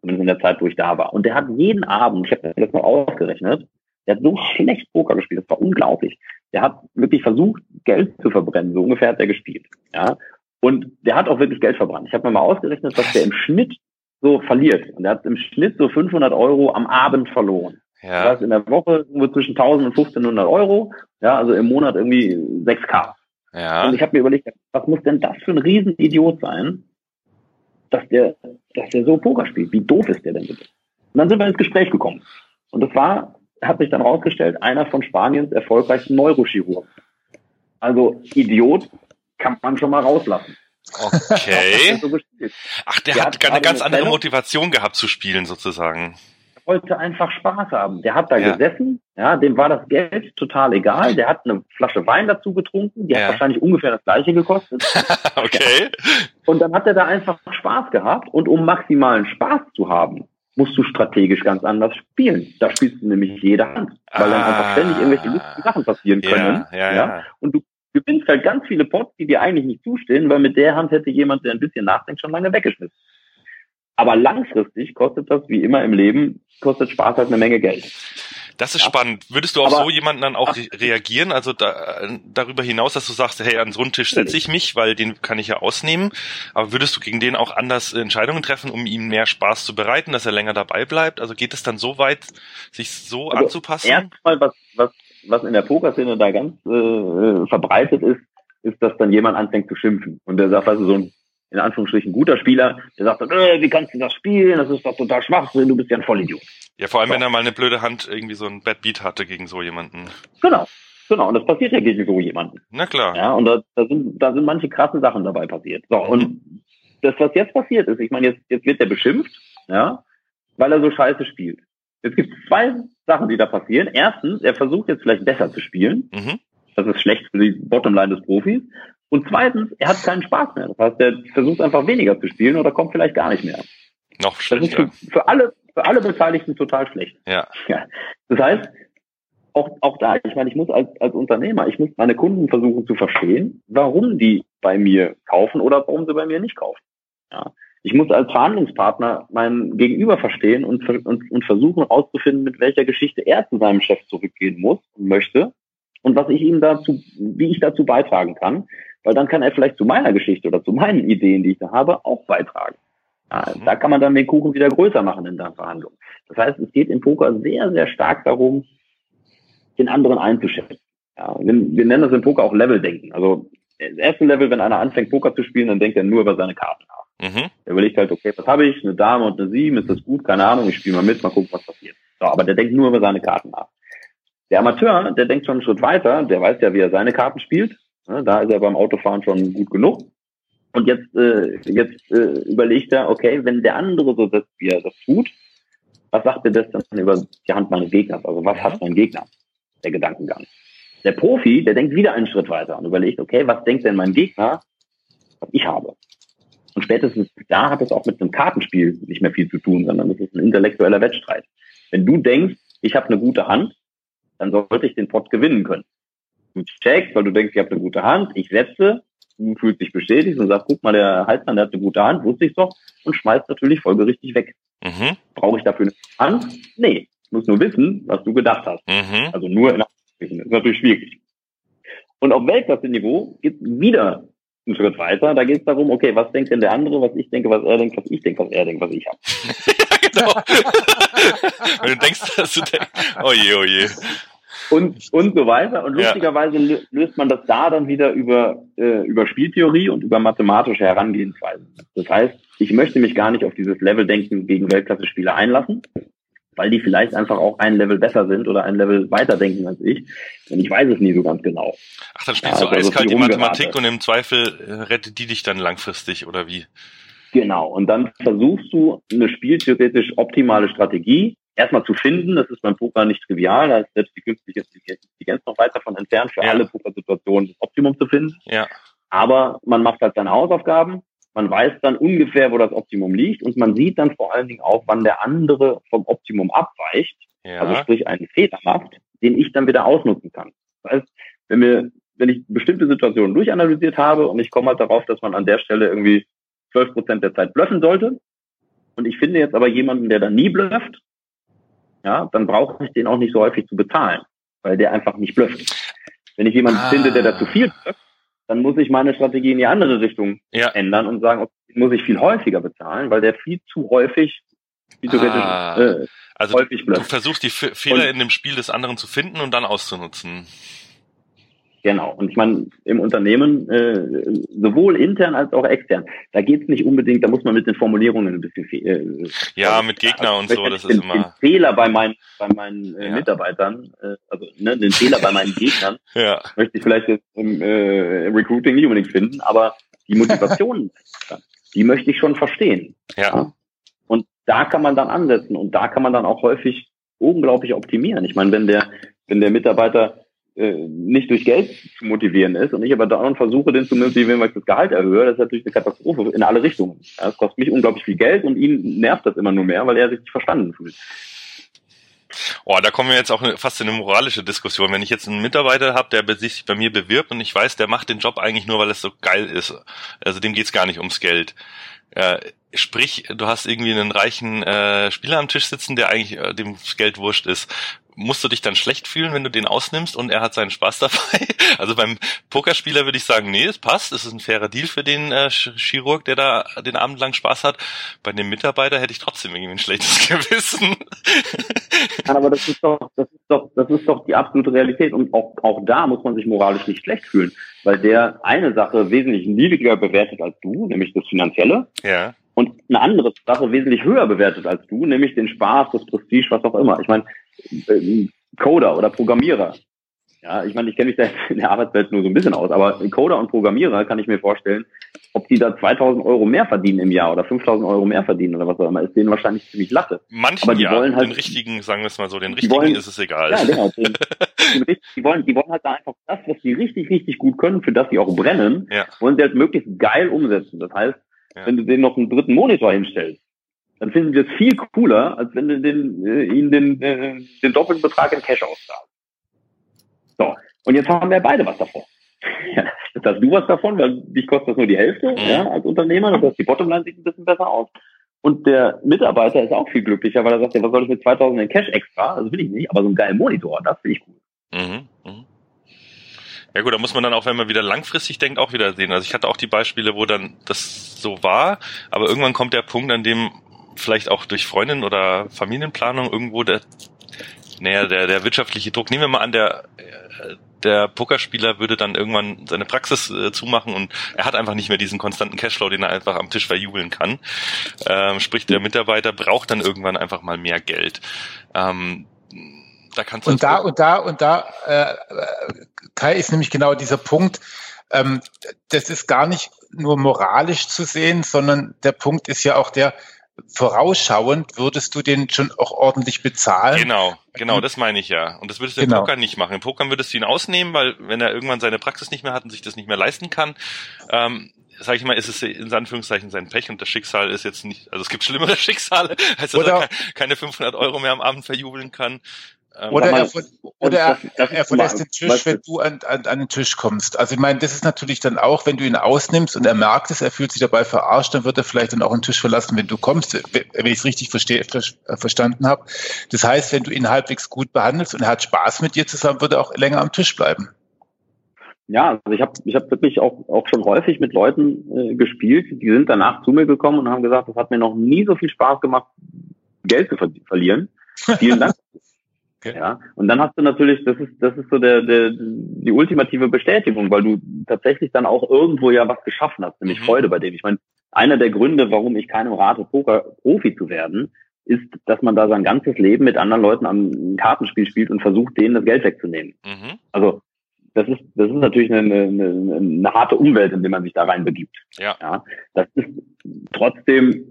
A: Zumindest in der Zeit, wo ich da war. Und der hat jeden Abend, ich habe das mal ausgerechnet, der hat so schlecht Poker gespielt, das war unglaublich. Der hat wirklich versucht, Geld zu verbrennen, so ungefähr hat er gespielt. Ja. Und der hat auch wirklich Geld verbrannt. Ich habe mir mal ausgerechnet, dass der im Schnitt so verliert. Und er hat im Schnitt so 500 Euro am Abend verloren. Ja. Das heißt, in der Woche nur zwischen 1000 und 1500 Euro. Ja, also im Monat irgendwie 6K. Ja. Und ich habe mir überlegt, was muss denn das für ein Riesenidiot sein, dass der, dass der so Poker spielt? Wie doof ist der denn bitte? Und dann sind wir ins Gespräch gekommen. Und das war, hat sich dann rausgestellt, einer von Spaniens erfolgreichsten Neurochirurgen. Also Idiot kann man schon mal rauslassen.
B: Okay. Ach, der, der hat, hat eine ganz andere Motivation gehabt zu spielen, sozusagen.
A: Er wollte einfach Spaß haben. Der hat da ja. gesessen, ja, dem war das Geld total egal. Der hat eine Flasche Wein dazu getrunken, die ja. hat wahrscheinlich ungefähr das gleiche gekostet.
B: okay.
A: Und dann hat er da einfach Spaß gehabt und um maximalen Spaß zu haben, musst du strategisch ganz anders spielen. Da spielst du nämlich jede Hand, weil ah, dann einfach ständig irgendwelche lustigen Sachen passieren können. Ja, ja, ja. Und du gewinnst halt ganz viele Pots, die dir eigentlich nicht zustehen, weil mit der Hand hätte jemand, der ein bisschen nachdenkt, schon lange weggeschmissen. Aber langfristig kostet das, wie immer im Leben, kostet Spaß halt eine Menge Geld.
B: Das ist ja. spannend. Würdest du auf Aber, so jemanden dann auch ach, reagieren? Also da, darüber hinaus, dass du sagst, hey, an so einen Tisch setze ich mich, weil den kann ich ja ausnehmen. Aber würdest du gegen den auch anders Entscheidungen treffen, um ihm mehr Spaß zu bereiten, dass er länger dabei bleibt? Also geht es dann so weit, sich so also anzupassen?
A: Erstmal, was, was was in der Pokerszene da ganz äh, verbreitet ist, ist, dass dann jemand anfängt zu schimpfen. Und der sagt, also so ein in Anführungsstrichen guter Spieler, der sagt dann, äh, wie kannst du das spielen? Das ist doch total Schwachsinn, du bist ja ein Vollidiot.
B: Ja, vor allem, so. wenn er mal eine blöde Hand irgendwie so ein Bad Beat hatte gegen so jemanden.
A: Genau, genau. Und das passiert ja gegen so jemanden.
B: Na klar.
A: Ja, und da, da, sind, da sind manche krasse Sachen dabei passiert. So, mhm. und das, was jetzt passiert ist, ich meine, jetzt, jetzt wird der beschimpft, ja, weil er so scheiße spielt. Es gibt zwei Sachen, die da passieren. Erstens, er versucht jetzt vielleicht besser zu spielen. Mhm. Das ist schlecht für die Bottomline des Profis. Und zweitens, er hat keinen Spaß mehr. Das heißt, er versucht einfach weniger zu spielen oder kommt vielleicht gar nicht mehr.
B: Noch schlechter.
A: Das ist für, für alle, für alle Beteiligten total schlecht.
B: Ja.
A: ja. Das heißt, auch, auch da, ich meine, ich muss als, als Unternehmer, ich muss meine Kunden versuchen zu verstehen, warum die bei mir kaufen oder warum sie bei mir nicht kaufen. Ja. Ich muss als Verhandlungspartner mein Gegenüber verstehen und, und, und versuchen herauszufinden, mit welcher Geschichte er zu seinem Chef zurückgehen muss und möchte und was ich ihm dazu, wie ich dazu beitragen kann, weil dann kann er vielleicht zu meiner Geschichte oder zu meinen Ideen, die ich da habe, auch beitragen. Mhm. Da kann man dann den Kuchen wieder größer machen in der Verhandlung. Das heißt, es geht im Poker sehr, sehr stark darum, den anderen einzuschätzen. Ja, wir, wir nennen das im Poker auch Leveldenken. Also das erste Level, wenn einer anfängt, Poker zu spielen, dann denkt er nur über seine Karten nach. Mhm. Der überlegt halt, okay, was habe ich? Eine Dame und eine Sieben, ist das gut? Keine Ahnung, ich spiele mal mit, mal gucken, was passiert. So, aber der denkt nur über seine Karten nach. Der Amateur, der denkt schon einen Schritt weiter, der weiß ja, wie er seine Karten spielt. Da ist er beim Autofahren schon gut genug. Und jetzt, äh, jetzt äh, überlegt er, okay, wenn der andere so das, wie er das tut, was sagt er das dann über die Hand meines Gegners? Also was hat mein Gegner? Der Gedankengang. Der Profi, der denkt wieder einen Schritt weiter und überlegt, okay, was denkt denn mein Gegner, was ich habe? Und spätestens da hat es auch mit einem Kartenspiel nicht mehr viel zu tun, sondern es ist ein intellektueller Wettstreit. Wenn du denkst, ich habe eine gute Hand, dann sollte ich den Pot gewinnen können. Du checkst, weil du denkst, ich habe eine gute Hand, ich setze du fühlst dich bestätigt und sagst, guck mal, der Halsmann, der hat eine gute Hand, wusste ich doch, und schmeißt natürlich folgerichtig weg. Mhm. Brauche ich dafür eine Hand? Nee. Ich muss nur wissen, was du gedacht hast. Mhm. Also nur in das ist natürlich schwierig. Und auf Weltklasse-Niveau geht wieder einen Schritt weiter. Da geht es darum, okay, was denkt denn der andere, was ich denke, was er denkt, was ich denke, was er denkt, was ich habe. ja, genau.
B: Wenn du denkst, dass du denkst, oh je, oh je.
A: Und, und so weiter. Und lustigerweise löst man das da dann wieder über, äh, über Spieltheorie und über mathematische Herangehensweisen. Das heißt, ich möchte mich gar nicht auf dieses Level-Denken gegen Weltklasse-Spieler einlassen, weil die vielleicht einfach auch ein Level besser sind oder ein Level weiter denken als ich. Und ich weiß es nie so ganz genau.
B: Ach, dann spielst ja, du also eiskalt die Mathematik und im Zweifel äh, rettet die dich dann langfristig oder wie?
A: Genau. Und dann versuchst du eine spieltheoretisch optimale Strategie erstmal zu finden. Das ist beim Poker nicht trivial. Da ist selbst die künstliche Intelligenz noch weit davon entfernt, für ja. alle Pokersituationen das Optimum zu finden. Ja. Aber man macht halt seine Hausaufgaben man weiß dann ungefähr, wo das Optimum liegt und man sieht dann vor allen Dingen auch, wann der andere vom Optimum abweicht, ja. also sprich einen Fehler macht, den ich dann wieder ausnutzen kann. Das heißt, wenn wir, wenn ich bestimmte Situationen durchanalysiert habe und ich komme halt darauf, dass man an der Stelle irgendwie 12 Prozent der Zeit blöffen sollte und ich finde jetzt aber jemanden, der dann nie blufft, ja, dann brauche ich den auch nicht so häufig zu bezahlen, weil der einfach nicht blufft. Wenn ich jemanden ah. finde, der da zu viel blufft, dann muss ich meine Strategie in die andere Richtung ja. ändern und sagen, okay, muss ich viel häufiger bezahlen, weil der viel zu häufig
B: ah, äh, also häufig du, du versuchst die Fehler und, in dem Spiel des anderen zu finden und dann auszunutzen.
A: Genau. Und ich meine, im Unternehmen, äh, sowohl intern als auch extern, da geht es nicht unbedingt, da muss man mit den Formulierungen ein bisschen
B: äh, Ja, mit Gegner also, und so, das
A: den,
B: ist immer.
A: Den Fehler bei meinen, bei meinen äh, ja. Mitarbeitern, äh, also ne, den Fehler bei meinen Gegnern, ja. möchte ich vielleicht jetzt im, äh, im Recruiting nicht unbedingt finden, aber die Motivation, die möchte ich schon verstehen. Ja. ja. Und da kann man dann ansetzen und da kann man dann auch häufig unglaublich optimieren. Ich meine, wenn der, wenn der Mitarbeiter nicht durch Geld zu motivieren ist und ich aber da versuche, den zu motivieren, weil ich das Gehalt erhöhe, das ist natürlich eine Katastrophe in alle Richtungen. Das kostet mich unglaublich viel Geld und ihn nervt das immer nur mehr, weil er sich nicht verstanden fühlt.
B: Oh, da kommen wir jetzt auch fast in eine moralische Diskussion. Wenn ich jetzt einen Mitarbeiter habe, der sich bei mir bewirbt und ich weiß, der macht den Job eigentlich nur, weil es so geil ist. Also dem geht's gar nicht ums Geld. Äh, sprich, du hast irgendwie einen reichen äh, Spieler am Tisch sitzen, der eigentlich äh, dem Geld wurscht ist musst du dich dann schlecht fühlen, wenn du den ausnimmst und er hat seinen Spaß dabei? Also beim Pokerspieler würde ich sagen, nee, es passt, es ist ein fairer Deal für den äh, Chirurg, der da den Abend lang Spaß hat. Bei dem Mitarbeiter hätte ich trotzdem irgendwie ein schlechtes Gewissen.
A: aber das ist doch, das ist doch, das ist doch die absolute Realität und auch, auch da muss man sich moralisch nicht schlecht fühlen, weil der eine Sache wesentlich niedriger bewertet als du, nämlich das Finanzielle. Ja und eine andere Sache wesentlich höher bewertet als du, nämlich den Spaß, das Prestige, was auch immer. Ich meine, Coder oder Programmierer. Ja, ich meine, ich kenne mich da in der Arbeitswelt nur so ein bisschen aus, aber Coder und Programmierer kann ich mir vorstellen, ob die da 2000 Euro mehr verdienen im Jahr oder 5000 Euro mehr verdienen oder was auch immer, ist denen wahrscheinlich ziemlich latte.
B: Manchen aber die ja, wollen halt, den richtigen, sagen wir es mal so, den richtigen wollen, ist es egal. Ja, genau.
A: Den, den, die, wollen, die wollen halt da einfach das, was die richtig, richtig gut können, für das sie auch brennen, ja. wollen sie halt möglichst geil umsetzen. Das heißt, ja. wenn du denen noch einen dritten Monitor hinstellst, dann finden sie es viel cooler, als wenn du den, äh, ihnen den, äh, den doppelten Betrag in Cash auszahlst. So, und jetzt haben wir beide was davon. Jetzt hast du was davon, weil dich kostet das nur die Hälfte mhm. ja, als Unternehmer. Das heißt, die Bottomline sieht ein bisschen besser aus. Und der Mitarbeiter ist auch viel glücklicher, weil er sagt, ja, was soll ich mit 2000 in Cash extra? Das will ich nicht, aber so einen geilen Monitor, das finde ich cool. Mhm. Mhm.
B: Ja gut, da muss man dann auch, wenn man wieder langfristig denkt, auch wieder sehen. Also ich hatte auch die Beispiele, wo dann das so war, aber irgendwann kommt der Punkt, an dem vielleicht auch durch Freundin oder Familienplanung irgendwo der, naja, der, der wirtschaftliche Druck. Nehmen wir mal an, der, der Pokerspieler würde dann irgendwann seine Praxis äh, zumachen und er hat einfach nicht mehr diesen konstanten Cashflow, den er einfach am Tisch verjubeln kann. Ähm, sprich, der Mitarbeiter braucht dann irgendwann einfach mal mehr Geld. Ähm,
C: da kannst du und da und da und da äh, Kai ist nämlich genau dieser Punkt. Ähm, das ist gar nicht nur moralisch zu sehen, sondern der Punkt ist ja auch der, vorausschauend würdest du den schon auch ordentlich bezahlen.
B: Genau, genau, das meine ich ja. Und das würdest du genau. im Poker nicht machen. Im Poker würdest du ihn ausnehmen, weil wenn er irgendwann seine Praxis nicht mehr hat und sich das nicht mehr leisten kann, ähm, sag ich mal, ist es in Anführungszeichen sein Pech und das Schicksal ist jetzt nicht, also es gibt schlimmere Schicksale, als dass Oder er keine 500 Euro mehr am Abend verjubeln kann.
C: Ähm, oder er, oder er, das er verlässt den Tisch, wenn du an, an, an, den Tisch kommst. Also ich meine, das ist natürlich dann auch, wenn du ihn ausnimmst und er merkt es, er fühlt sich dabei verarscht, dann wird er vielleicht dann auch den Tisch verlassen, wenn du kommst, wenn ich es richtig verstehe, verstanden habe. Das heißt, wenn du ihn halbwegs gut behandelst und er hat Spaß mit dir zusammen, wird er auch länger am Tisch bleiben.
A: Ja, also ich habe ich hab wirklich auch, auch schon häufig mit Leuten äh, gespielt, die sind danach zu mir gekommen und haben gesagt, das hat mir noch nie so viel Spaß gemacht, Geld zu ver verlieren. Vielen Dank. Okay. Ja, und dann hast du natürlich, das ist, das ist so der, der, die ultimative Bestätigung, weil du tatsächlich dann auch irgendwo ja was geschaffen hast, nämlich mhm. Freude bei dem. Ich meine, einer der Gründe, warum ich keinem rate, Poker Profi zu werden, ist, dass man da sein ganzes Leben mit anderen Leuten am Kartenspiel spielt und versucht, denen das Geld wegzunehmen. Mhm. Also das ist, das ist natürlich eine, eine, eine harte Umwelt, in die man sich da reinbegibt. Ja. ja. Das ist trotzdem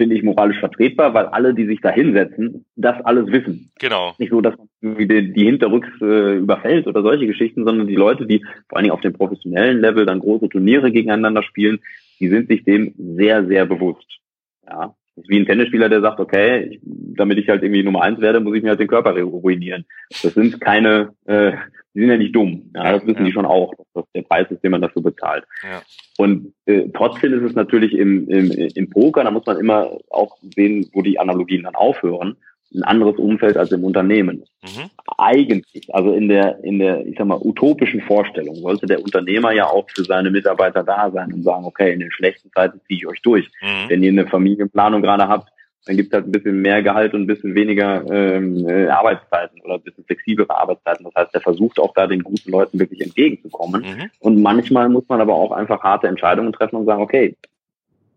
A: finde ich moralisch vertretbar, weil alle, die sich da hinsetzen, das alles wissen.
B: Genau.
A: Nicht so, dass man die, die Hinterrücks äh, überfällt oder solche Geschichten, sondern die Leute, die vor allen Dingen auf dem professionellen Level dann große Turniere gegeneinander spielen, die sind sich dem sehr, sehr bewusst. Ja. Wie ein Tennisspieler, der sagt, okay, ich, damit ich halt irgendwie Nummer eins werde, muss ich mir halt den Körper ruinieren. Das sind keine, äh, die sind ja nicht dumm. Ja, das wissen ja. die schon auch, dass das der Preis ist, den man dafür bezahlt. Ja. Und äh, trotzdem ist es natürlich im, im, im Poker, da muss man immer auch sehen, wo die Analogien dann aufhören, ein anderes Umfeld als im Unternehmen. Mhm. Eigentlich, also in der, in der, ich sag mal, utopischen Vorstellung, sollte der Unternehmer ja auch für seine Mitarbeiter da sein und sagen, okay, in den schlechten Zeiten ziehe ich euch durch. Mhm. Wenn ihr eine Familienplanung gerade habt, dann gibt es halt ein bisschen mehr Gehalt und ein bisschen weniger ähm, äh, Arbeitszeiten oder ein bisschen flexiblere Arbeitszeiten. Das heißt, der versucht auch da den guten Leuten wirklich entgegenzukommen. Mhm. Und manchmal muss man aber auch einfach harte Entscheidungen treffen und sagen, okay,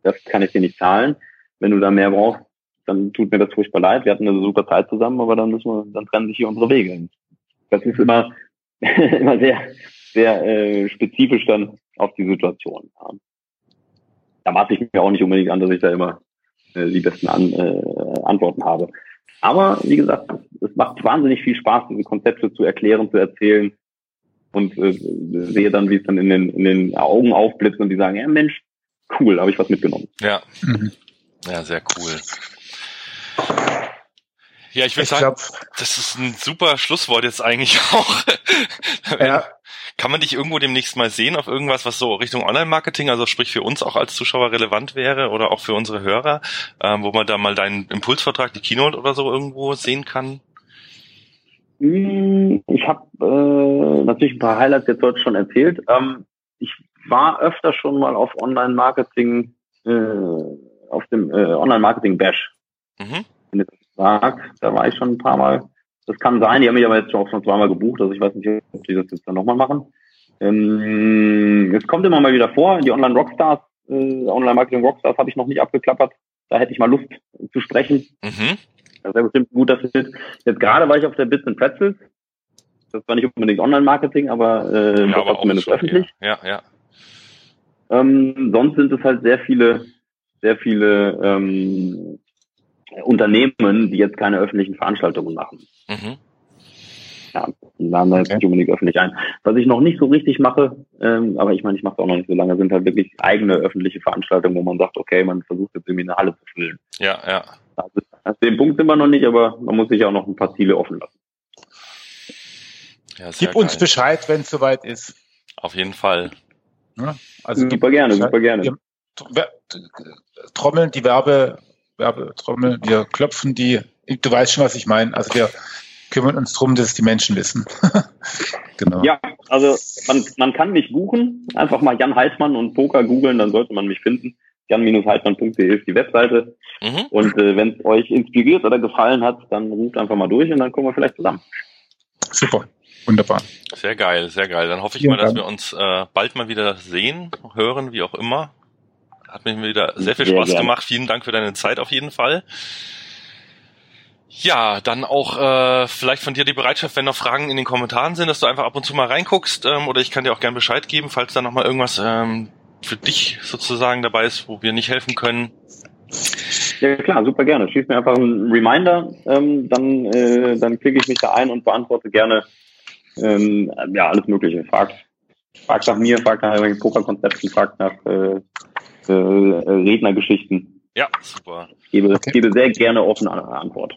A: das kann ich dir nicht zahlen. Wenn du da mehr brauchst, dann tut mir das furchtbar leid. Wir hatten eine super Zeit zusammen, aber dann müssen wir, dann trennen sich hier unsere Wege. Das ist immer, immer sehr, sehr äh, spezifisch dann auf die Situation. Ja. Da mache ich mir auch nicht unbedingt an, dass ich da immer äh, die besten An äh, Antworten habe. Aber wie gesagt, es macht wahnsinnig viel Spaß, diese Konzepte zu erklären, zu erzählen und äh, sehe dann, wie es dann in den, in den Augen aufblitzt und die sagen, ja Mensch, cool, habe ich was mitgenommen.
B: Ja. Mhm. Ja, sehr cool. Ja, ich würde sagen, glaub, das ist ein super Schlusswort jetzt eigentlich auch. ja. Kann man dich irgendwo demnächst mal sehen auf irgendwas, was so Richtung Online-Marketing, also sprich für uns auch als Zuschauer relevant wäre oder auch für unsere Hörer, ähm, wo man da mal deinen Impulsvertrag, die Keynote oder so irgendwo sehen kann?
A: Hm, ich habe äh, natürlich ein paar Highlights jetzt heute schon erzählt. Ähm, ich war öfter schon mal auf Online-Marketing, äh, auf dem äh, Online-Marketing-Bash. Mhm. Das sagt, da war ich schon ein paar Mal. Das kann sein, die haben mich aber jetzt auch schon zweimal gebucht, also ich weiß nicht, ob die das jetzt dann nochmal machen. Ähm, es kommt immer mal wieder vor, die Online-Rockstars, äh, Online-Marketing-Rockstars habe ich noch nicht abgeklappert. Da hätte ich mal Lust zu sprechen. Mhm. Das wäre bestimmt ein guter Fit. Jetzt gerade war ich auf der Bits and Pretzels. Das war nicht unbedingt Online-Marketing, aber, äh, ja, aber zumindest schon, öffentlich.
B: Ja, ja.
A: ja. Ähm, sonst sind es halt sehr viele, sehr viele ähm, Unternehmen, die jetzt keine öffentlichen Veranstaltungen machen. Mhm. Ja, die laden da jetzt okay. nicht unbedingt öffentlich ein. Was ich noch nicht so richtig mache, ähm, aber ich meine, ich mache es auch noch nicht so lange, sind halt wirklich eigene öffentliche Veranstaltungen, wo man sagt, okay, man versucht jetzt irgendwie eine Halle zu füllen.
B: Ja, ja.
A: Also, also den Punkt sind wir noch nicht, aber man muss sich auch noch ein paar Ziele offen lassen.
C: Ja, Gib uns Bescheid, wenn es soweit ist.
B: Auf jeden Fall.
A: Ja, also super gerne, super gerne.
C: Trommeln, die Werbe, Werbetrommel, wir klopfen die, du weißt schon, was ich meine. Also wir kümmern uns darum, dass die Menschen wissen.
A: genau. Ja, also man, man kann mich buchen, einfach mal Jan Heidmann und Poker googeln, dann sollte man mich finden. jan-heidmann.de ist die Webseite. Mhm. Und äh, wenn es euch inspiriert oder gefallen hat, dann ruft einfach mal durch und dann kommen wir vielleicht zusammen.
C: Super. Wunderbar.
B: Sehr geil, sehr geil. Dann hoffe ich Vielen mal, dass wir uns äh, bald mal wieder sehen, hören, wie auch immer. Hat mir wieder sehr viel Spaß sehr gemacht. Vielen Dank für deine Zeit auf jeden Fall. Ja, dann auch äh, vielleicht von dir die Bereitschaft, wenn noch Fragen in den Kommentaren sind, dass du einfach ab und zu mal reinguckst ähm, oder ich kann dir auch gern Bescheid geben, falls da noch mal irgendwas ähm, für dich sozusagen dabei ist, wo wir nicht helfen können.
A: Ja klar, super gerne. Schieß mir einfach einen Reminder, ähm, dann, äh, dann klicke ich mich da ein und beantworte gerne ähm, ja alles Mögliche. Frag, frag nach mir, frag nach Pokerkonzepten, frag nach äh, äh, Rednergeschichten.
B: Ja, super.
A: Ich gebe, okay. gebe sehr gerne offene Antwort.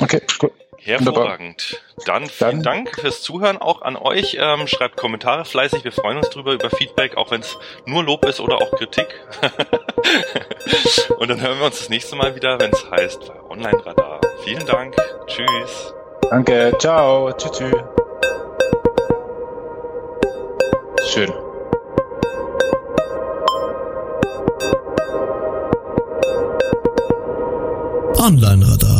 C: Okay, gut.
B: Hervorragend. Dann vielen Dann. Dank fürs Zuhören auch an euch. Ähm, schreibt Kommentare fleißig. Wir freuen uns drüber über Feedback, auch wenn es nur Lob ist oder auch Kritik. Und dann hören wir uns das nächste Mal wieder, wenn es heißt Online Radar. Vielen Dank. Tschüss.
C: Danke. Ciao. Tschüss. Schön.
D: Online-Radar.